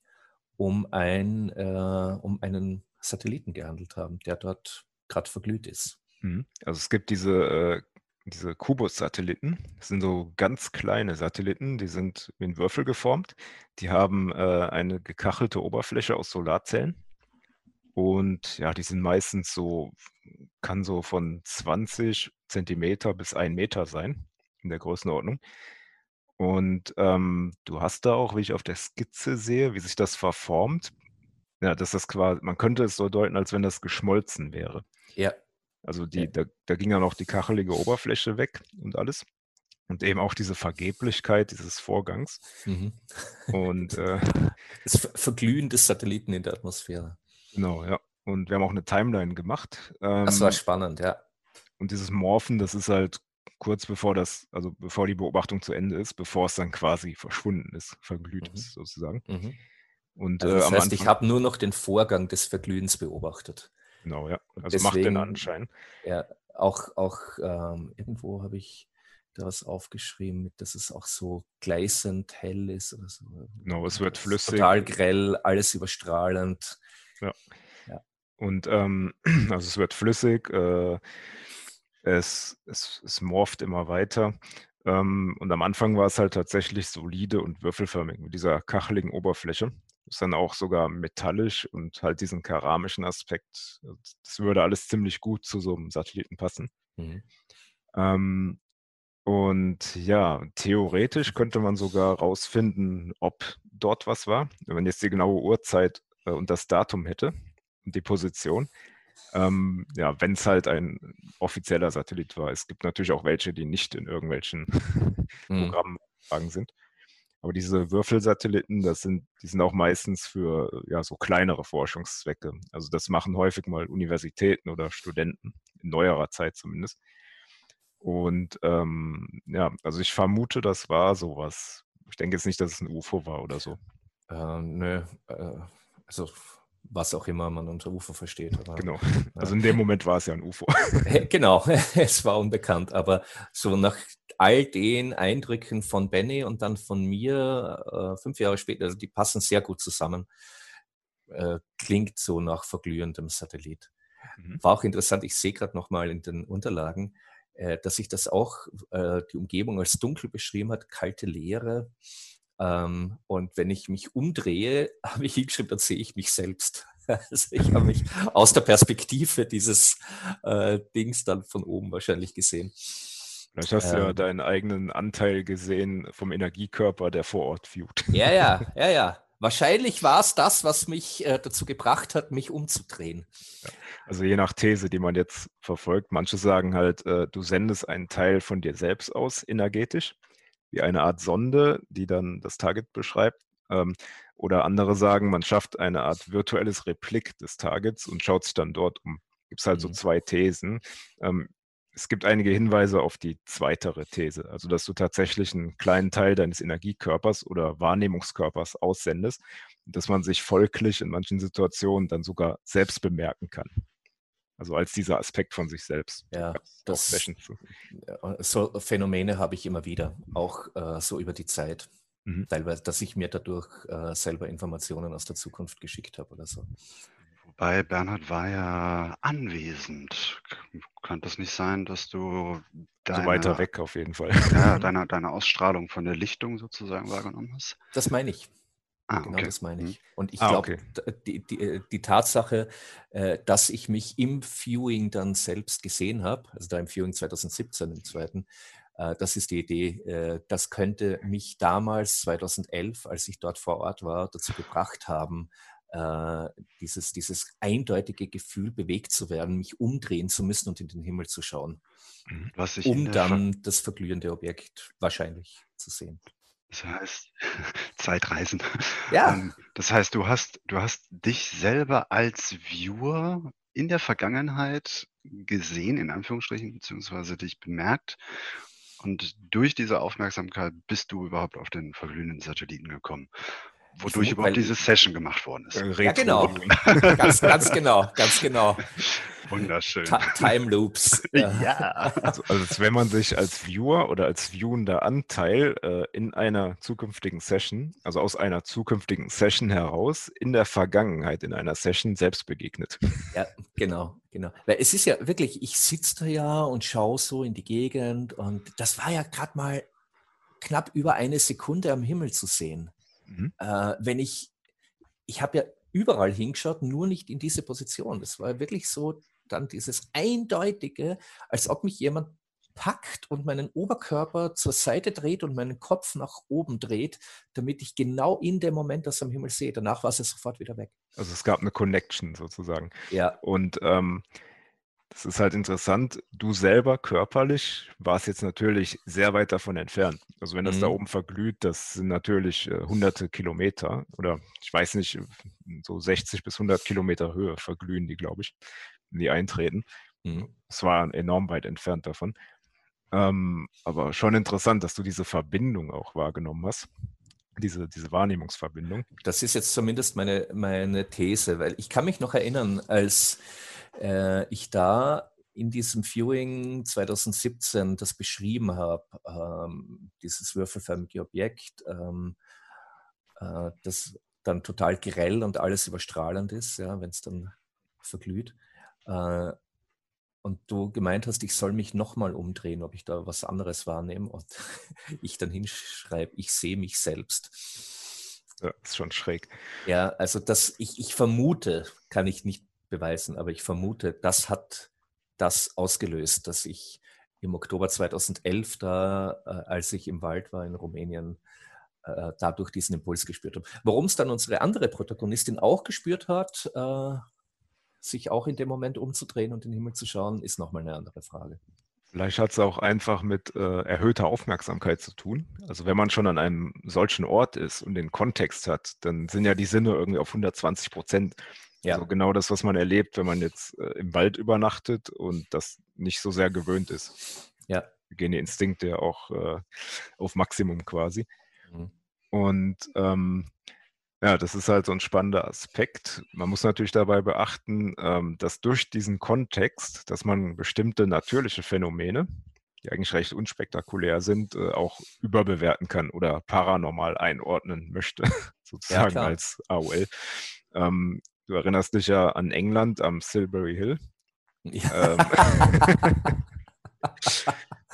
um, ein, äh, um einen Satelliten gehandelt haben, der dort gerade verglüht ist. Mhm. Also es gibt diese äh, diese Kubus-Satelliten. Das sind so ganz kleine Satelliten, die sind wie ein Würfel geformt. Die haben äh, eine gekachelte Oberfläche aus Solarzellen. Und ja, die sind meistens so, kann so von 20 Zentimeter bis 1 Meter sein, in der Größenordnung. Und ähm, du hast da auch, wie ich auf der Skizze sehe, wie sich das verformt. Ja, das ist quasi, man könnte es so deuten, als wenn das geschmolzen wäre. Ja, also die, da, da ging dann auch die kachelige Oberfläche weg und alles. Und eben auch diese Vergeblichkeit dieses Vorgangs. Mhm. Und äh, das Verglühen des Satelliten in der Atmosphäre. Genau, ja. Und wir haben auch eine Timeline gemacht. Ähm, das war spannend, ja. Und dieses Morphen, das ist halt kurz bevor das, also bevor die Beobachtung zu Ende ist, bevor es dann quasi verschwunden ist, verglüht mhm. ist sozusagen. Mhm. Und, also das äh, heißt, Anfang, ich habe nur noch den Vorgang des Verglühens beobachtet. Genau, ja. Also Deswegen, macht den Anschein. Ja, auch, auch ähm, irgendwo habe ich da was aufgeschrieben, dass es auch so gleißend hell ist oder so. Genau, es wird flüssig. Total grell, alles überstrahlend. Ja. ja. Und ähm, also es wird flüssig, äh, es, es, es morpht immer weiter. Ähm, und am Anfang war es halt tatsächlich solide und würfelförmig mit dieser kacheligen Oberfläche. Ist dann auch sogar metallisch und halt diesen keramischen Aspekt. Das würde alles ziemlich gut zu so einem Satelliten passen. Mhm. Ähm, und ja, theoretisch könnte man sogar rausfinden, ob dort was war. Wenn man jetzt die genaue Uhrzeit äh, und das Datum hätte und die Position. Ähm, ja, wenn es halt ein offizieller Satellit war. Es gibt natürlich auch welche, die nicht in irgendwelchen mhm. Programmen sind. Aber diese Würfelsatelliten, das sind, die sind auch meistens für ja, so kleinere Forschungszwecke. Also das machen häufig mal Universitäten oder Studenten, in neuerer Zeit zumindest. Und ähm, ja, also ich vermute, das war sowas. Ich denke jetzt nicht, dass es ein UFO war oder so. Äh, nö, äh, also was auch immer man unter UFO versteht. Aber, genau. Also in dem Moment war es ja ein UFO. genau, es war unbekannt. Aber so nach all den Eindrücken von Benny und dann von mir äh, fünf Jahre später, also die passen sehr gut zusammen, äh, klingt so nach verglühendem Satellit. Mhm. War auch interessant, ich sehe gerade nochmal in den Unterlagen, äh, dass sich das auch äh, die Umgebung als dunkel beschrieben hat, kalte Leere. Ähm, und wenn ich mich umdrehe, habe ich hingeschrieben, dann sehe ich mich selbst. Also ich habe mich aus der Perspektive dieses äh, Dings dann von oben wahrscheinlich gesehen. Vielleicht hast ähm, du ja ähm. deinen eigenen Anteil gesehen vom Energiekörper, der vor Ort viewt. Ja, ja, ja, ja. Wahrscheinlich war es das, was mich äh, dazu gebracht hat, mich umzudrehen. Ja. Also je nach These, die man jetzt verfolgt. Manche sagen halt, äh, du sendest einen Teil von dir selbst aus energetisch wie eine Art Sonde, die dann das Target beschreibt. Ähm, oder andere sagen, man schafft eine Art virtuelles Replik des Targets und schaut sich dann dort um. Gibt es halt mhm. so zwei Thesen. Ähm, es gibt einige Hinweise auf die zweitere These, also dass du tatsächlich einen kleinen Teil deines Energiekörpers oder Wahrnehmungskörpers aussendest dass man sich folglich in manchen Situationen dann sogar selbst bemerken kann. Also als dieser Aspekt von sich selbst. Ja, das, so Phänomene habe ich immer wieder, auch äh, so über die Zeit. Mhm. Teilweise, dass ich mir dadurch äh, selber Informationen aus der Zukunft geschickt habe oder so. Wobei Bernhard war ja anwesend. Könnte es nicht sein, dass du deine, so weiter weg auf jeden Fall. Ja, deine, deine Ausstrahlung von der Lichtung sozusagen wahrgenommen hast? Das meine ich. Ah, genau okay. das meine ich. Mhm. Und ich ah, glaube, okay. die, die, äh, die, Tatsache, äh, dass ich mich im Viewing dann selbst gesehen habe, also da im Viewing 2017 im zweiten, äh, das ist die Idee, das könnte mich damals, 2011, als ich dort vor Ort war, dazu gebracht haben, dieses, dieses eindeutige Gefühl, bewegt zu werden, mich umdrehen zu müssen und in den Himmel zu schauen, mhm. um dann das verglühende Objekt wahrscheinlich zu sehen. Das heißt, Zeitreisen. Ja. Ähm, das heißt, du hast, du hast dich selber als Viewer in der Vergangenheit gesehen, in Anführungsstrichen, beziehungsweise dich bemerkt. Und durch diese Aufmerksamkeit bist du überhaupt auf den verglühenden Satelliten gekommen wodurch überhaupt diese Session gemacht worden ist. Äh, ja, genau. ganz, ganz genau, ganz genau. Wunderschön. Time Loops. ja. Also, also wenn man sich als Viewer oder als viewender Anteil äh, in einer zukünftigen Session, also aus einer zukünftigen Session heraus, in der Vergangenheit in einer Session selbst begegnet. Ja, genau, genau. Weil es ist ja wirklich, ich sitze da ja und schaue so in die Gegend und das war ja gerade mal knapp über eine Sekunde am Himmel zu sehen. Mhm. Äh, wenn ich, ich habe ja überall hingeschaut, nur nicht in diese Position. Das war wirklich so dann dieses Eindeutige, als ob mich jemand packt und meinen Oberkörper zur Seite dreht und meinen Kopf nach oben dreht, damit ich genau in dem Moment das am Himmel sehe. Danach war es sofort wieder weg. Also es gab eine Connection sozusagen. Ja. Und ähm, das ist halt interessant. Du selber körperlich warst jetzt natürlich sehr weit davon entfernt. Also wenn das mhm. da oben verglüht, das sind natürlich äh, hunderte Kilometer oder ich weiß nicht, so 60 bis 100 Kilometer Höhe verglühen die, glaube ich, wenn die eintreten. Mhm. Es war enorm weit entfernt davon. Ähm, aber schon interessant, dass du diese Verbindung auch wahrgenommen hast. Diese, diese Wahrnehmungsverbindung. Das ist jetzt zumindest meine, meine These, weil ich kann mich noch erinnern, als äh, ich da in diesem Viewing 2017 das beschrieben habe, ähm, dieses würfelförmige Objekt, ähm, äh, das dann total grell und alles überstrahlend ist, ja, wenn es dann verglüht. Äh, und du gemeint hast, ich soll mich nochmal umdrehen, ob ich da was anderes wahrnehme. Und ich dann hinschreibe, ich sehe mich selbst. Ja, ist schon schräg. Ja, also das, ich, ich vermute, kann ich nicht beweisen, aber ich vermute, das hat das ausgelöst, dass ich im Oktober 2011 da, äh, als ich im Wald war in Rumänien, äh, dadurch diesen Impuls gespürt habe. Warum es dann unsere andere Protagonistin auch gespürt hat, äh, sich auch in dem Moment umzudrehen und in den Himmel zu schauen, ist nochmal eine andere Frage. Vielleicht hat es auch einfach mit äh, erhöhter Aufmerksamkeit zu tun. Also wenn man schon an einem solchen Ort ist und den Kontext hat, dann sind ja die Sinne irgendwie auf 120 Prozent. Ja. Also genau das, was man erlebt, wenn man jetzt äh, im Wald übernachtet und das nicht so sehr gewöhnt ist. Ja. Gehen die Instinkte ja auch äh, auf Maximum quasi. Mhm. Und ähm, ja, das ist halt so ein spannender Aspekt. Man muss natürlich dabei beachten, ähm, dass durch diesen Kontext, dass man bestimmte natürliche Phänomene, die eigentlich recht unspektakulär sind, äh, auch überbewerten kann oder paranormal einordnen möchte, sozusagen ja, als AOL. Ähm, du erinnerst dich ja an England am Silbury Hill. Ja. Ähm,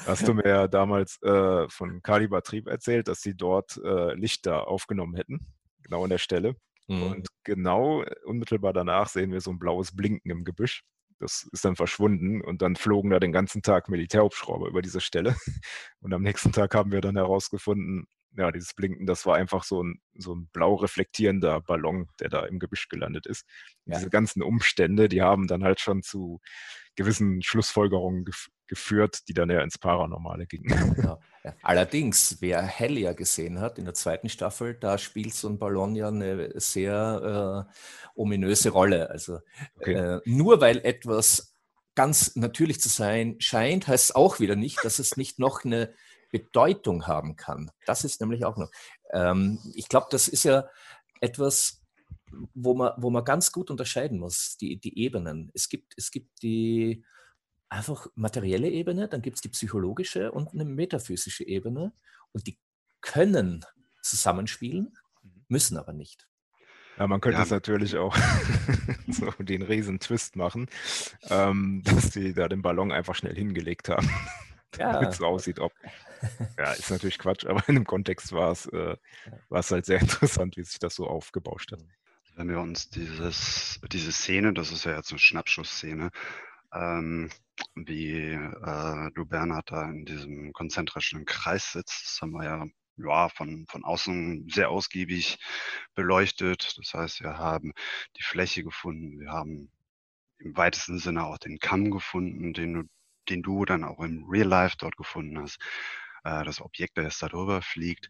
hast du mir ja damals äh, von Kaliber Trieb erzählt, dass sie dort äh, Lichter aufgenommen hätten genau an der Stelle. Mhm. Und genau unmittelbar danach sehen wir so ein blaues Blinken im Gebüsch. Das ist dann verschwunden und dann flogen da den ganzen Tag Militärhubschrauber über diese Stelle. Und am nächsten Tag haben wir dann herausgefunden, ja, dieses Blinken, das war einfach so ein, so ein blau reflektierender Ballon, der da im Gebüsch gelandet ist. Ja. Diese ganzen Umstände, die haben dann halt schon zu gewissen Schlussfolgerungen gef geführt, die dann ja ins Paranormale gingen. Ja. Allerdings, wer Hell ja gesehen hat in der zweiten Staffel, da spielt so ein Ballon ja eine sehr äh, ominöse Rolle. Also okay. äh, nur weil etwas ganz natürlich zu sein scheint, heißt es auch wieder nicht, dass es nicht noch eine Bedeutung haben kann. Das ist nämlich auch noch. Ähm, ich glaube, das ist ja etwas, wo man, wo man ganz gut unterscheiden muss, die, die Ebenen. Es gibt, es gibt die einfach materielle Ebene, dann gibt es die psychologische und eine metaphysische Ebene und die können zusammenspielen, mhm. müssen aber nicht. Ja, man könnte ja. es natürlich auch so den riesen Twist machen, ähm, dass die da den Ballon einfach schnell hingelegt haben. Damit es so aussieht, ob. Ja, ist natürlich Quatsch, aber in dem Kontext war es, äh, war es halt sehr interessant, wie sich das so aufgebauscht hat. Wenn wir uns dieses, diese Szene, das ist ja jetzt eine Schnappschussszene, ähm, wie äh, du Bernhard da in diesem konzentrischen Kreis sitzt. Das haben wir ja, ja von, von außen sehr ausgiebig beleuchtet. Das heißt, wir haben die Fläche gefunden, wir haben im weitesten Sinne auch den Kamm gefunden, den du, den du dann auch im Real Life dort gefunden hast. Äh, das Objekt, das da drüber fliegt.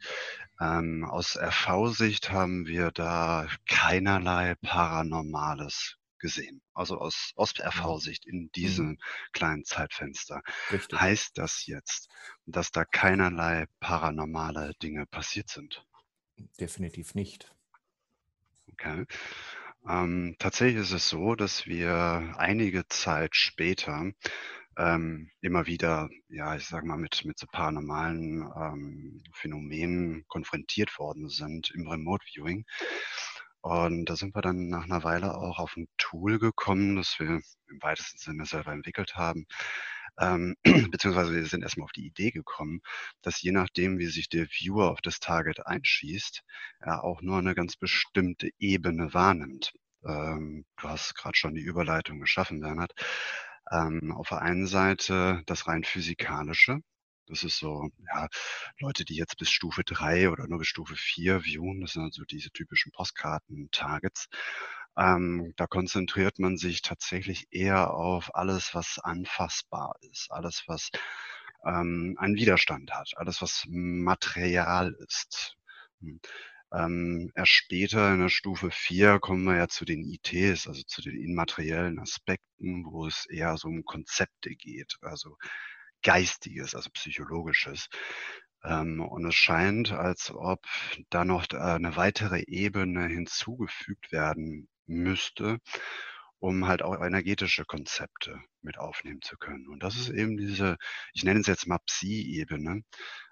Ähm, aus RV-Sicht haben wir da keinerlei Paranormales gesehen, also aus, aus RV-Sicht in diesem mhm. kleinen Zeitfenster. Richtig. Heißt das jetzt, dass da keinerlei paranormale Dinge passiert sind? Definitiv nicht. Okay. Ähm, tatsächlich ist es so, dass wir einige Zeit später ähm, immer wieder, ja, ich sage mal, mit, mit so paranormalen ähm, Phänomenen konfrontiert worden sind im Remote Viewing. Und da sind wir dann nach einer Weile auch auf ein Tool gekommen, das wir im weitesten Sinne selber entwickelt haben. Ähm, beziehungsweise wir sind erstmal auf die Idee gekommen, dass je nachdem, wie sich der Viewer auf das Target einschießt, er auch nur eine ganz bestimmte Ebene wahrnimmt. Ähm, du hast gerade schon die Überleitung geschaffen, Bernhard. Ähm, auf der einen Seite das rein physikalische, das ist so, ja, Leute, die jetzt bis Stufe 3 oder nur bis Stufe 4 viewen, das sind also diese typischen Postkarten-Targets. Ähm, da konzentriert man sich tatsächlich eher auf alles, was anfassbar ist, alles, was ähm, einen Widerstand hat, alles, was Material ist. Hm. Ähm, erst später in der Stufe 4 kommen wir ja zu den ITs, also zu den immateriellen Aspekten, wo es eher so um Konzepte geht. Also Geistiges, also Psychologisches. Ähm, und es scheint, als ob da noch äh, eine weitere Ebene hinzugefügt werden müsste, um halt auch energetische Konzepte mit aufnehmen zu können. Und das ist eben diese, ich nenne es jetzt mal Psi-Ebene,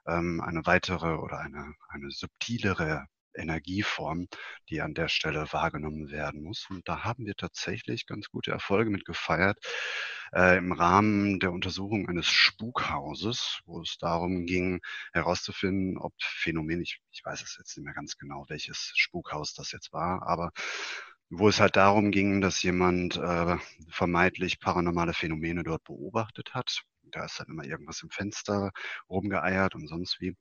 ähm, eine weitere oder eine, eine subtilere Energieform, die an der Stelle wahrgenommen werden muss. Und da haben wir tatsächlich ganz gute Erfolge mit gefeiert äh, im Rahmen der Untersuchung eines Spukhauses, wo es darum ging, herauszufinden, ob Phänomene, ich, ich weiß es jetzt nicht mehr ganz genau, welches Spukhaus das jetzt war, aber wo es halt darum ging, dass jemand äh, vermeintlich paranormale Phänomene dort beobachtet hat. Da ist dann immer irgendwas im Fenster rumgeeiert und sonst wie.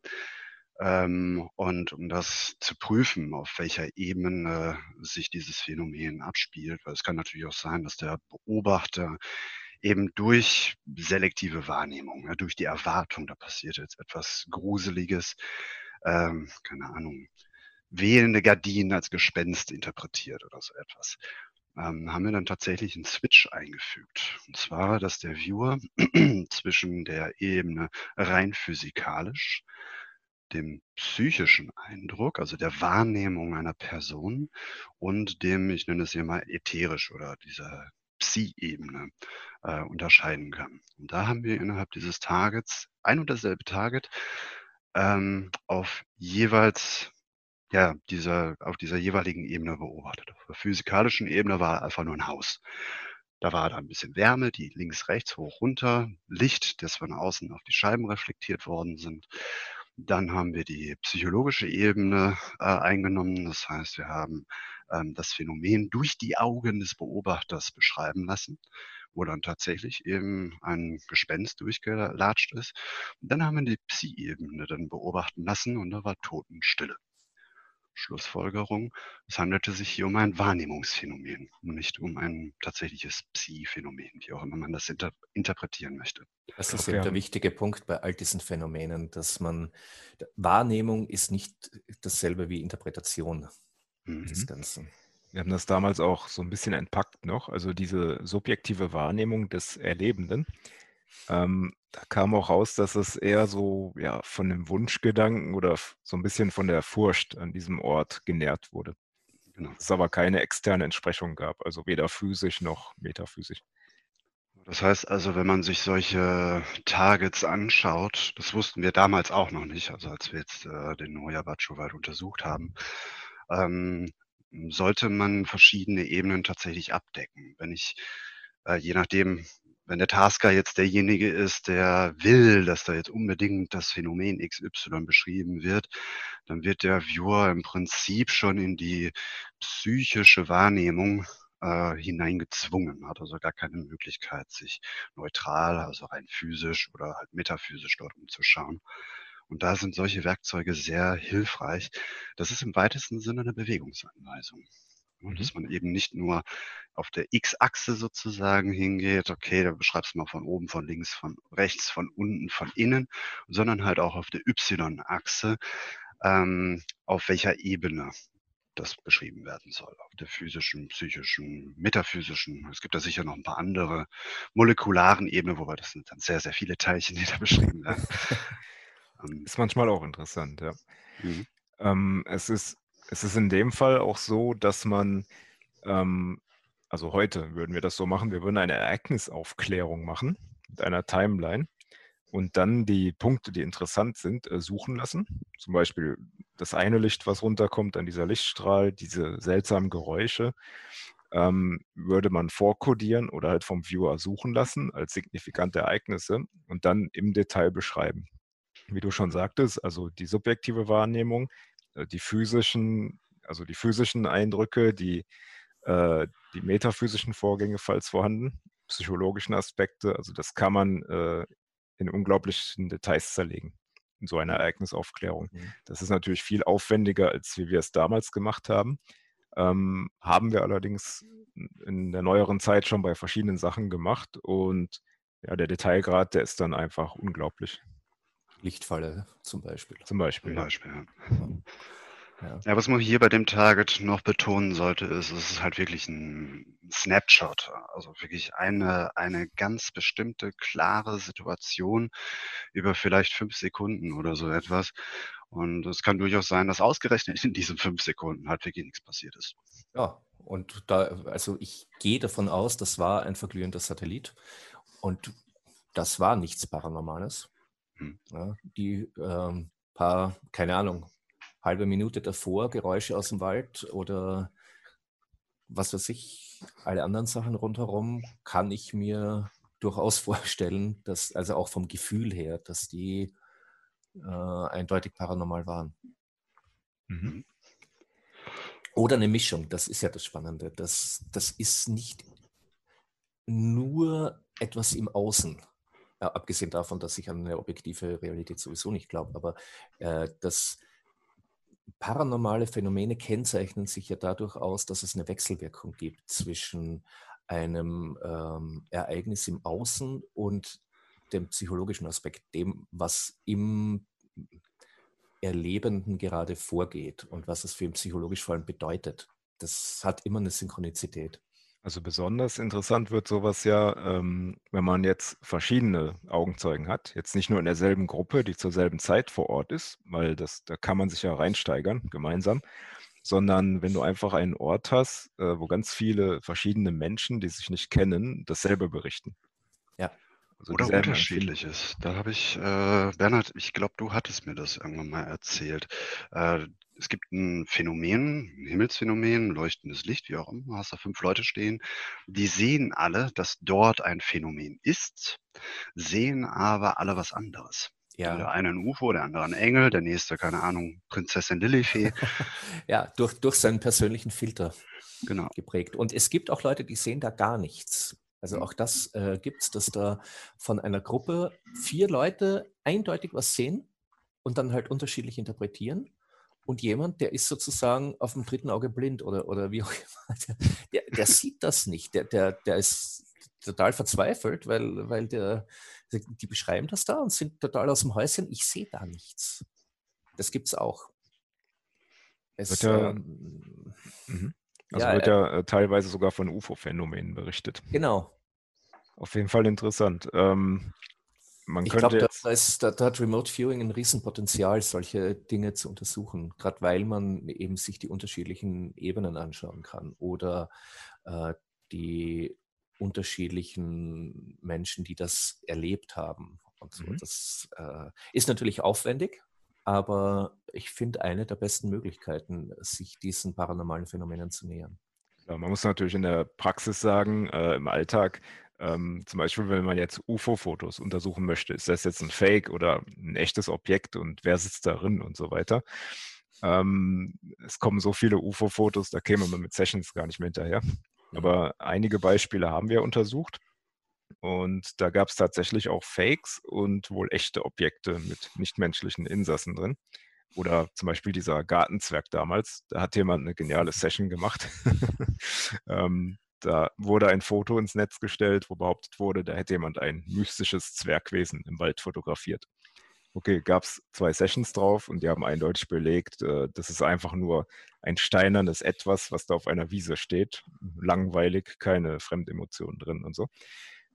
Ähm, und um das zu prüfen, auf welcher Ebene sich dieses Phänomen abspielt, weil es kann natürlich auch sein, dass der Beobachter eben durch selektive Wahrnehmung, ja, durch die Erwartung, da passiert jetzt etwas Gruseliges, ähm, keine Ahnung, wehende Gardinen als Gespenst interpretiert oder so etwas, ähm, haben wir dann tatsächlich einen Switch eingefügt. Und zwar, dass der Viewer zwischen der Ebene rein physikalisch, dem psychischen Eindruck, also der Wahrnehmung einer Person und dem, ich nenne es hier mal ätherisch oder dieser Psi-Ebene äh, unterscheiden kann. Und da haben wir innerhalb dieses Targets ein und dasselbe Target ähm, auf jeweils ja, dieser, auf dieser jeweiligen Ebene beobachtet. Auf der physikalischen Ebene war einfach nur ein Haus. Da war da ein bisschen Wärme, die links, rechts, hoch, runter, Licht, das von außen auf die Scheiben reflektiert worden sind. Dann haben wir die psychologische Ebene äh, eingenommen. Das heißt, wir haben ähm, das Phänomen durch die Augen des Beobachters beschreiben lassen, wo dann tatsächlich eben ein Gespenst durchgelatscht ist. Und dann haben wir die Psi-Ebene dann beobachten lassen und da war Totenstille. Schlussfolgerung, es handelte sich hier um ein Wahrnehmungsphänomen und nicht um ein tatsächliches Psi-Phänomen, wie auch immer man das inter interpretieren möchte. Das ist ja der wichtige Punkt bei all diesen Phänomenen, dass man, Wahrnehmung ist nicht dasselbe wie Interpretation mhm. des Ganzen. Wir haben das damals auch so ein bisschen entpackt noch, also diese subjektive Wahrnehmung des Erlebenden. Ähm, da kam auch raus, dass es eher so ja, von dem Wunschgedanken oder so ein bisschen von der Furcht an diesem Ort genährt wurde. Genau. Dass es aber keine externe Entsprechung gab, also weder physisch noch metaphysisch. Das heißt also, wenn man sich solche Targets anschaut, das wussten wir damals auch noch nicht, also als wir jetzt äh, den Noyabacho-Wald untersucht haben, ähm, sollte man verschiedene Ebenen tatsächlich abdecken. Wenn ich, äh, je nachdem, wenn der Tasker jetzt derjenige ist, der will, dass da jetzt unbedingt das Phänomen XY beschrieben wird, dann wird der Viewer im Prinzip schon in die psychische Wahrnehmung äh, hineingezwungen, hat also gar keine Möglichkeit, sich neutral, also rein physisch oder halt metaphysisch dort umzuschauen. Und da sind solche Werkzeuge sehr hilfreich. Das ist im weitesten Sinne eine Bewegungsanweisung. Und dass mhm. man eben nicht nur auf der X-Achse sozusagen hingeht, okay, da beschreibst du mal von oben, von links, von rechts, von unten, von innen, sondern halt auch auf der Y-Achse, ähm, auf welcher Ebene das beschrieben werden soll. Auf der physischen, psychischen, metaphysischen. Es gibt da sicher noch ein paar andere molekularen Ebenen, wobei das sind dann sehr, sehr viele Teilchen, die da beschrieben werden. Ähm, ist manchmal auch interessant, ja. Mhm. Ähm, es ist es ist in dem Fall auch so, dass man, ähm, also heute würden wir das so machen, wir würden eine Ereignisaufklärung machen mit einer Timeline und dann die Punkte, die interessant sind, äh, suchen lassen. Zum Beispiel das eine Licht, was runterkommt, dann dieser Lichtstrahl, diese seltsamen Geräusche, ähm, würde man vorkodieren oder halt vom Viewer suchen lassen als signifikante Ereignisse und dann im Detail beschreiben. Wie du schon sagtest, also die subjektive Wahrnehmung, die physischen, also die physischen Eindrücke, die, äh, die metaphysischen Vorgänge, falls vorhanden, psychologischen Aspekte, also das kann man äh, in unglaublichen Details zerlegen in so einer Ereignisaufklärung. Mhm. Das ist natürlich viel aufwendiger, als wie wir es damals gemacht haben. Ähm, haben wir allerdings in der neueren Zeit schon bei verschiedenen Sachen gemacht und ja, der Detailgrad, der ist dann einfach unglaublich. Lichtfalle zum Beispiel. Zum Beispiel. Zum Beispiel ja. Ja. ja. was man hier bei dem Target noch betonen sollte, ist, es ist halt wirklich ein Snapshot, also wirklich eine, eine ganz bestimmte, klare Situation über vielleicht fünf Sekunden oder so etwas. Und es kann durchaus sein, dass ausgerechnet in diesen fünf Sekunden halt wirklich nichts passiert ist. Ja, und da, also ich gehe davon aus, das war ein verglühender Satellit und das war nichts Paranormales. Hm. Ja, die ähm, paar, keine Ahnung, halbe Minute davor Geräusche aus dem Wald oder was weiß ich, alle anderen Sachen rundherum, kann ich mir durchaus vorstellen, dass, also auch vom Gefühl her, dass die äh, eindeutig paranormal waren. Mhm. Oder eine Mischung, das ist ja das Spannende. Das, das ist nicht nur etwas im Außen, äh, abgesehen davon, dass ich an eine objektive Realität sowieso nicht glaube, aber äh, das paranormale Phänomene kennzeichnen sich ja dadurch aus, dass es eine Wechselwirkung gibt zwischen einem ähm, Ereignis im Außen und dem psychologischen Aspekt, dem, was im Erlebenden gerade vorgeht und was es für ihn psychologisch vor allem bedeutet. Das hat immer eine Synchronizität. Also besonders interessant wird sowas ja, ähm, wenn man jetzt verschiedene Augenzeugen hat, jetzt nicht nur in derselben Gruppe, die zur selben Zeit vor Ort ist, weil das, da kann man sich ja reinsteigern gemeinsam, sondern wenn du einfach einen Ort hast, äh, wo ganz viele verschiedene Menschen, die sich nicht kennen, dasselbe berichten. Ja. Also Oder unterschiedliches. Da habe ich, äh, Bernhard, ich glaube, du hattest mir das irgendwann mal erzählt. Äh, es gibt ein Phänomen, ein Himmelsphänomen, leuchtendes Licht, wie auch immer, hast da fünf Leute stehen, die sehen alle, dass dort ein Phänomen ist, sehen aber alle was anderes. Ja. Der eine ein UFO, der andere ein Engel, der nächste, keine Ahnung, Prinzessin Lilifee. ja, durch, durch seinen persönlichen Filter genau. geprägt. Und es gibt auch Leute, die sehen da gar nichts. Also mhm. auch das äh, gibt es, dass da von einer Gruppe vier Leute eindeutig was sehen und dann halt unterschiedlich interpretieren. Und jemand, der ist sozusagen auf dem dritten Auge blind oder, oder wie auch immer, der, der, sieht das nicht. Der, der, der ist total verzweifelt, weil, weil der, die beschreiben das da und sind total aus dem Häuschen. Ich sehe da nichts. Das gibt es auch. Es, ja, ähm, mhm. Also ja, wird ja äh, teilweise sogar von UFO-Phänomenen berichtet. Genau. Auf jeden Fall interessant. Ähm, man ich glaube, da, da, da, hat Remote Viewing ein Riesenpotenzial, solche Dinge zu untersuchen, gerade weil man eben sich die unterschiedlichen Ebenen anschauen kann oder äh, die unterschiedlichen Menschen, die das erlebt haben. Und so. Mhm. Das äh, ist natürlich aufwendig, aber ich finde eine der besten Möglichkeiten, sich diesen paranormalen Phänomenen zu nähern. Ja, man muss natürlich in der Praxis sagen, äh, im Alltag, ähm, zum Beispiel, wenn man jetzt UFO-Fotos untersuchen möchte, ist das jetzt ein Fake oder ein echtes Objekt und wer sitzt darin und so weiter. Ähm, es kommen so viele UFO-Fotos, da käme man mit Sessions gar nicht mehr hinterher. Aber einige Beispiele haben wir untersucht. Und da gab es tatsächlich auch Fakes und wohl echte Objekte mit nichtmenschlichen Insassen drin. Oder zum Beispiel dieser Gartenzwerg damals. Da hat jemand eine geniale Session gemacht. ähm, da wurde ein Foto ins Netz gestellt, wo behauptet wurde, da hätte jemand ein mystisches Zwergwesen im Wald fotografiert. Okay, gab es zwei Sessions drauf und die haben eindeutig belegt, äh, das ist einfach nur ein steinernes Etwas, was da auf einer Wiese steht. Langweilig, keine Fremdemotionen drin und so.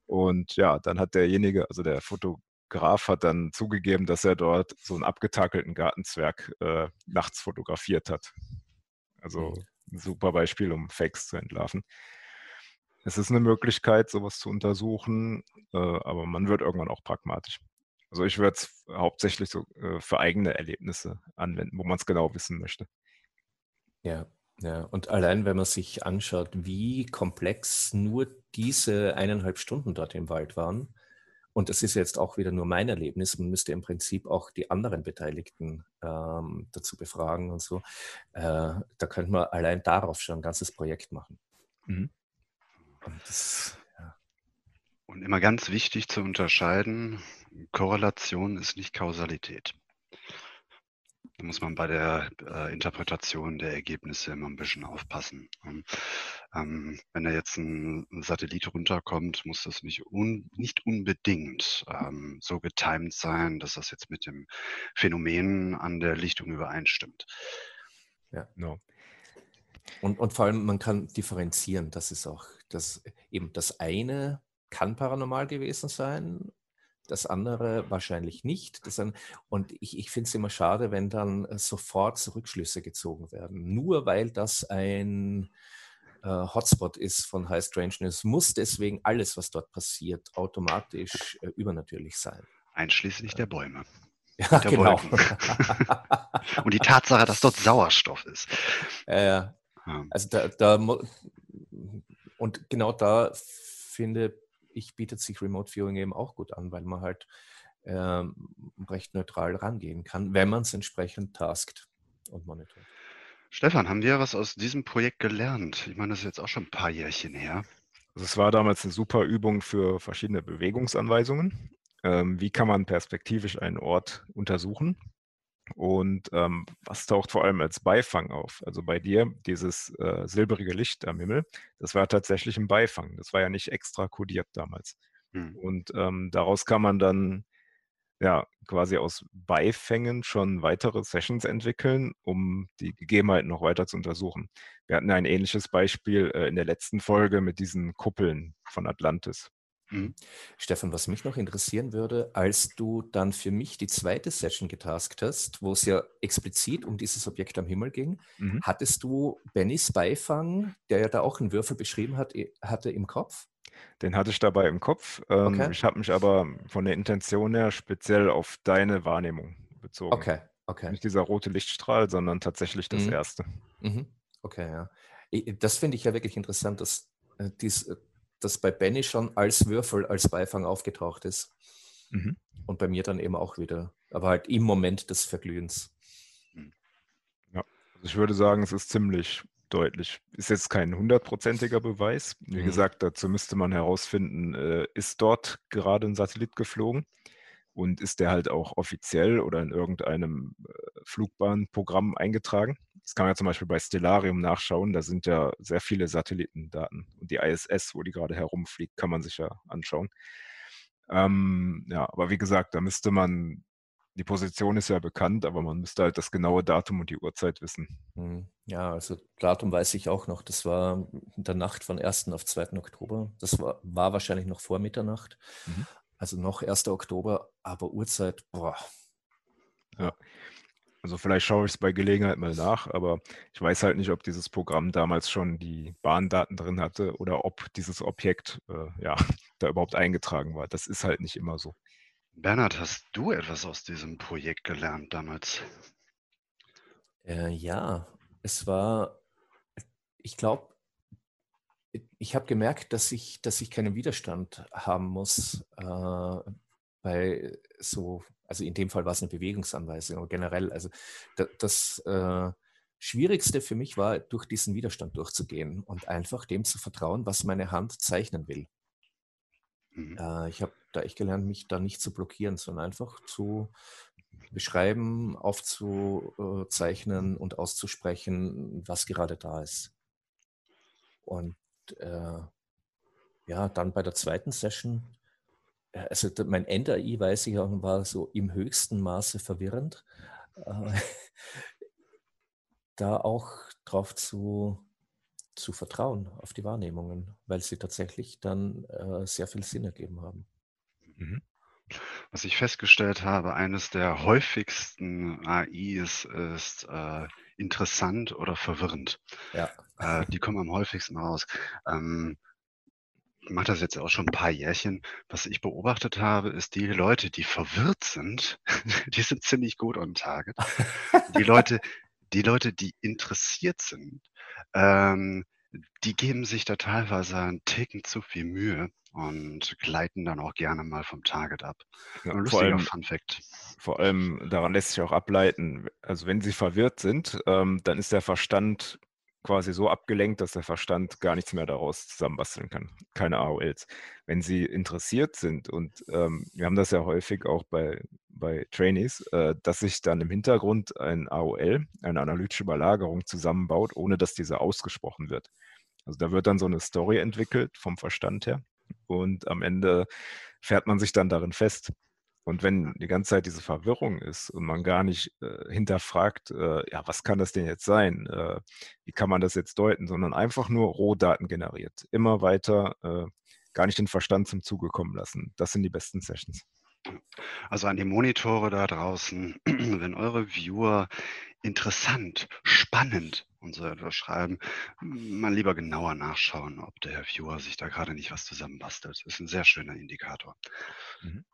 Und ja, dann hat derjenige, also der Fotograf hat dann zugegeben, dass er dort so einen abgetakelten Gartenzwerg äh, nachts fotografiert hat. Also mhm. ein super Beispiel, um Fakes zu entlarven. Es ist eine Möglichkeit, sowas zu untersuchen, äh, aber man wird irgendwann auch pragmatisch. Also ich würde es hauptsächlich so äh, für eigene Erlebnisse anwenden, wo man es genau wissen möchte. Ja, ja. Und allein, wenn man sich anschaut, wie komplex nur diese eineinhalb Stunden dort im Wald waren, und das ist jetzt auch wieder nur mein Erlebnis, man müsste im Prinzip auch die anderen Beteiligten ähm, dazu befragen und so. Äh, da könnte man allein darauf schon ein ganzes Projekt machen. Mhm. Und immer ganz wichtig zu unterscheiden, Korrelation ist nicht Kausalität. Da muss man bei der äh, Interpretation der Ergebnisse immer ein bisschen aufpassen. Und, ähm, wenn da jetzt ein, ein, Satellit runterkommt, muss das nicht, un, nicht unbedingt ähm, so getimed sein, dass das jetzt mit dem Phänomen an der Lichtung übereinstimmt. Ja, no. Und, und vor allem, man kann differenzieren. Das ist auch das, eben das eine kann paranormal gewesen sein, das andere wahrscheinlich nicht. Das ein, und ich, ich finde es immer schade, wenn dann äh, sofort Rückschlüsse gezogen werden. Nur weil das ein äh, Hotspot ist von High Strangeness, muss deswegen alles, was dort passiert, automatisch äh, übernatürlich sein. Einschließlich der Bäume. Ja, der genau. und die Tatsache, dass dort Sauerstoff ist. Äh, also da, da und genau da finde ich, bietet sich Remote Viewing eben auch gut an, weil man halt ähm, recht neutral rangehen kann, wenn man es entsprechend taskt und monitort. Stefan, haben wir was aus diesem Projekt gelernt? Ich meine, das ist jetzt auch schon ein paar Jährchen her. Also es war damals eine super Übung für verschiedene Bewegungsanweisungen. Ähm, wie kann man perspektivisch einen Ort untersuchen? Und ähm, was taucht vor allem als Beifang auf? Also bei dir, dieses äh, silbrige Licht am Himmel, das war tatsächlich ein Beifang. Das war ja nicht extra kodiert damals. Hm. Und ähm, daraus kann man dann ja quasi aus Beifängen schon weitere Sessions entwickeln, um die Gegebenheiten noch weiter zu untersuchen. Wir hatten ein ähnliches Beispiel äh, in der letzten Folge mit diesen Kuppeln von Atlantis. Mhm. Stefan, was mich noch interessieren würde, als du dann für mich die zweite Session getaskt hast, wo es ja explizit um dieses Objekt am Himmel ging, mhm. hattest du Bennys Beifang, der ja da auch einen Würfel beschrieben hat, hatte im Kopf? Den hatte ich dabei im Kopf. Ähm, okay. Ich habe mich aber von der Intention her speziell auf deine Wahrnehmung bezogen. Okay, okay. Nicht dieser rote Lichtstrahl, sondern tatsächlich das mhm. erste. Mhm. Okay, ja. Das finde ich ja wirklich interessant, dass äh, dies, äh, das bei Benny schon als Würfel, als Beifang aufgetaucht ist. Mhm. Und bei mir dann eben auch wieder. Aber halt im Moment des Verglühens. Ja, also ich würde sagen, es ist ziemlich deutlich. Ist jetzt kein hundertprozentiger Beweis. Wie mhm. gesagt, dazu müsste man herausfinden, äh, ist dort gerade ein Satellit geflogen und ist der halt auch offiziell oder in irgendeinem äh, Flugbahnprogramm eingetragen. Das kann man ja zum Beispiel bei Stellarium nachschauen. Da sind ja sehr viele Satellitendaten. Und die ISS, wo die gerade herumfliegt, kann man sich ja anschauen. Ähm, ja, aber wie gesagt, da müsste man, die Position ist ja bekannt, aber man müsste halt das genaue Datum und die Uhrzeit wissen. Hm, ja, also Datum weiß ich auch noch. Das war in der Nacht von 1. auf 2. Oktober. Das war, war wahrscheinlich noch vor Mitternacht. Mhm. Also noch 1. Oktober, aber Uhrzeit, boah. Ja. Also vielleicht schaue ich es bei Gelegenheit mal nach, aber ich weiß halt nicht, ob dieses Programm damals schon die Bahndaten drin hatte oder ob dieses Objekt äh, ja, da überhaupt eingetragen war. Das ist halt nicht immer so. Bernhard, hast du etwas aus diesem Projekt gelernt damals? Äh, ja, es war, ich glaube, ich habe gemerkt, dass ich, dass ich keinen Widerstand haben muss äh, bei so also in dem Fall war es eine Bewegungsanweisung, aber generell, also das, das äh, Schwierigste für mich war, durch diesen Widerstand durchzugehen und einfach dem zu vertrauen, was meine Hand zeichnen will. Mhm. Äh, ich habe da echt gelernt, mich da nicht zu blockieren, sondern einfach zu beschreiben, aufzuzeichnen und auszusprechen, was gerade da ist. Und äh, ja, dann bei der zweiten Session also mein End-AI, weiß ich auch, war so im höchsten Maße verwirrend. Äh, da auch drauf zu, zu vertrauen, auf die Wahrnehmungen, weil sie tatsächlich dann äh, sehr viel Sinn ergeben haben. Mhm. Was ich festgestellt habe, eines der häufigsten AIs ist äh, interessant oder verwirrend. Ja. Äh, die kommen am häufigsten raus. Ähm, mache das jetzt auch schon ein paar Jährchen. Was ich beobachtet habe, ist die Leute, die verwirrt sind, die sind ziemlich gut on target. Die Leute, die Leute, die interessiert sind, ähm, die geben sich da teilweise einen Ticken zu viel Mühe und gleiten dann auch gerne mal vom Target ab. Ja, Ein lustiger allem, Fun Fact. Vor allem daran lässt sich auch ableiten, also wenn sie verwirrt sind, ähm, dann ist der Verstand quasi so abgelenkt, dass der Verstand gar nichts mehr daraus zusammenbasteln kann. Keine AOLs. Wenn sie interessiert sind, und ähm, wir haben das ja häufig auch bei, bei Trainees, äh, dass sich dann im Hintergrund ein AOL, eine analytische Überlagerung zusammenbaut, ohne dass diese ausgesprochen wird. Also da wird dann so eine Story entwickelt vom Verstand her und am Ende fährt man sich dann darin fest. Und wenn die ganze Zeit diese Verwirrung ist und man gar nicht äh, hinterfragt, äh, ja, was kann das denn jetzt sein? Äh, wie kann man das jetzt deuten? Sondern einfach nur Rohdaten generiert. Immer weiter, äh, gar nicht den Verstand zum Zuge kommen lassen. Das sind die besten Sessions. Also an die Monitore da draußen, wenn eure Viewer interessant, spannend und so etwas schreiben, mal lieber genauer nachschauen, ob der Viewer sich da gerade nicht was zusammenbastelt. Das ist ein sehr schöner Indikator. Mhm.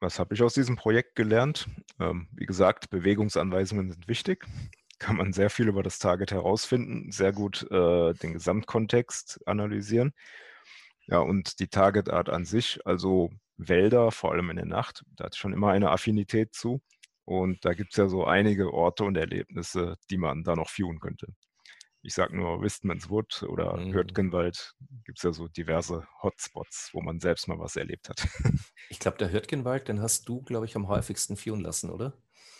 Was habe ich aus diesem Projekt gelernt? Ähm, wie gesagt, Bewegungsanweisungen sind wichtig. Kann man sehr viel über das Target herausfinden, sehr gut äh, den Gesamtkontext analysieren. Ja, und die Targetart an sich, also Wälder, vor allem in der Nacht, da hat schon immer eine Affinität zu. Und da gibt es ja so einige Orte und Erlebnisse, die man da noch viewen könnte. Ich sage nur Wistman's Wood oder mhm. Hürtgenwald. Gibt es ja so diverse Hotspots, wo man selbst mal was erlebt hat. Ich glaube, der Hürtgenwald, den hast du, glaube ich, am häufigsten führen lassen, oder?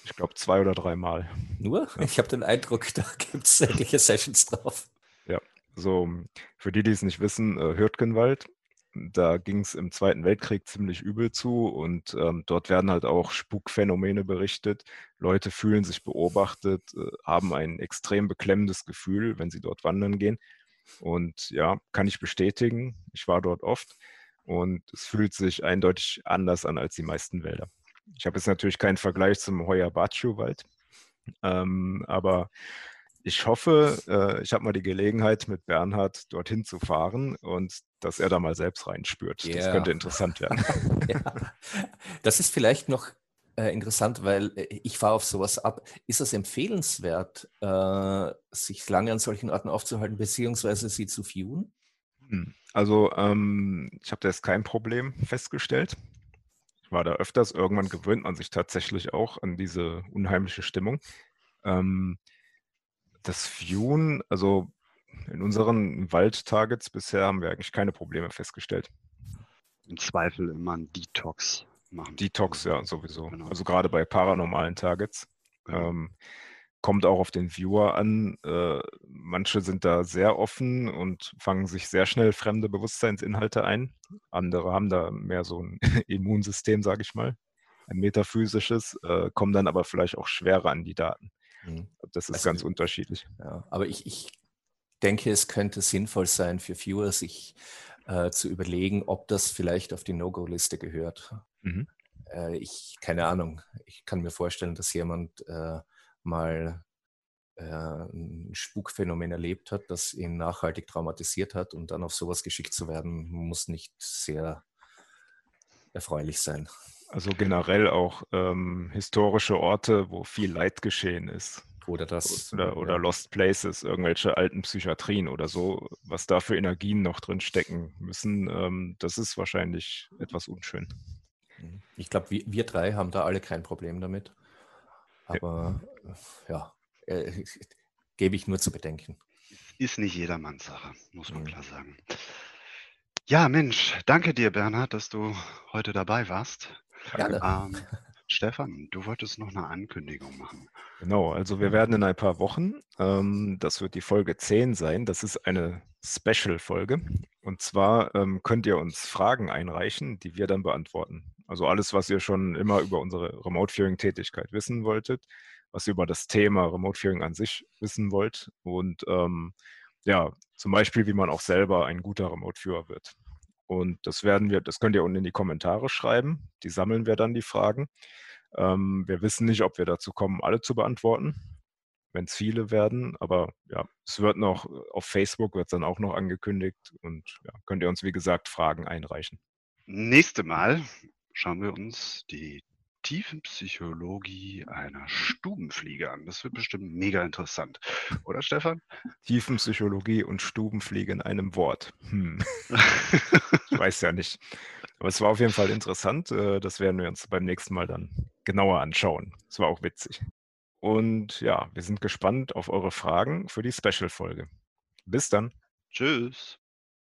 Ich glaube, zwei oder dreimal. Nur? Ja. Ich habe den Eindruck, da gibt es etliche Sessions drauf. Ja, so für die, die es nicht wissen, äh, Hürtgenwald da ging es im Zweiten Weltkrieg ziemlich übel zu und ähm, dort werden halt auch Spukphänomene berichtet. Leute fühlen sich beobachtet, äh, haben ein extrem beklemmendes Gefühl, wenn sie dort wandern gehen. Und ja, kann ich bestätigen, ich war dort oft und es fühlt sich eindeutig anders an als die meisten Wälder. Ich habe jetzt natürlich keinen Vergleich zum Hoya Baciu Wald, ähm, aber ich hoffe, äh, ich habe mal die Gelegenheit, mit Bernhard dorthin zu fahren und dass er da mal selbst reinspürt. Yeah. Das könnte interessant werden. ja. Das ist vielleicht noch äh, interessant, weil äh, ich fahre auf sowas ab. Ist es empfehlenswert, äh, sich lange an solchen Orten aufzuhalten, beziehungsweise sie zu viewen? Hm. Also ähm, ich habe da jetzt kein Problem festgestellt. Ich war da öfters. Irgendwann gewöhnt man sich tatsächlich auch an diese unheimliche Stimmung. Ähm, das Viewen, also in unseren Waldtargets bisher haben wir eigentlich keine Probleme festgestellt. Im Zweifel immer ein Detox machen. Detox, ja, sowieso. Genau. Also gerade bei paranormalen Targets. Ähm, kommt auch auf den Viewer an. Äh, manche sind da sehr offen und fangen sich sehr schnell fremde Bewusstseinsinhalte ein. Andere haben da mehr so ein Immunsystem, sage ich mal, ein metaphysisches, äh, kommen dann aber vielleicht auch schwerer an die Daten. Mhm. Das ist also, ganz unterschiedlich. Ja, aber ich, ich denke, es könnte sinnvoll sein für Viewer, sich äh, zu überlegen, ob das vielleicht auf die No-Go-Liste gehört. Mhm. Äh, ich, keine Ahnung, ich kann mir vorstellen, dass jemand äh, mal äh, ein Spukphänomen erlebt hat, das ihn nachhaltig traumatisiert hat und dann auf sowas geschickt zu werden, muss nicht sehr erfreulich sein. Also generell auch ähm, historische Orte, wo viel Leid geschehen ist. Oder das. Oder, oder ja. Lost Places, irgendwelche alten Psychiatrien oder so, was da für Energien noch drin stecken müssen, ähm, das ist wahrscheinlich etwas unschön. Mhm. Ich glaube, wir, wir, drei haben da alle kein Problem damit. Aber ja, ja äh, gebe ich nur zu bedenken. Ist nicht jedermanns Sache, muss man mhm. klar sagen. Ja, Mensch, danke dir, Bernhard, dass du heute dabei warst. Gerne. Ähm, Stefan, du wolltest noch eine Ankündigung machen. Genau, also wir werden in ein paar Wochen, ähm, das wird die Folge 10 sein, das ist eine Special-Folge. Und zwar ähm, könnt ihr uns Fragen einreichen, die wir dann beantworten. Also alles, was ihr schon immer über unsere Remote-Viewing-Tätigkeit wissen wolltet, was ihr über das Thema Remote-Viewing an sich wissen wollt und ähm, ja, zum Beispiel, wie man auch selber ein guter Remote-Viewer wird. Und das werden wir, das könnt ihr unten in die Kommentare schreiben. Die sammeln wir dann die Fragen. Ähm, wir wissen nicht, ob wir dazu kommen, alle zu beantworten, wenn es viele werden. Aber ja, es wird noch auf Facebook wird dann auch noch angekündigt und ja, könnt ihr uns wie gesagt Fragen einreichen. Nächste Mal schauen wir uns die Tiefenpsychologie einer Stubenfliege an. Das wird bestimmt mega interessant. Oder Stefan? Tiefenpsychologie und Stubenfliege in einem Wort. Hm. ich weiß ja nicht. Aber es war auf jeden Fall interessant. Äh, das werden wir uns beim nächsten Mal dann genauer anschauen. Es war auch witzig. Und ja, wir sind gespannt auf eure Fragen für die Special-Folge. Bis dann. Tschüss.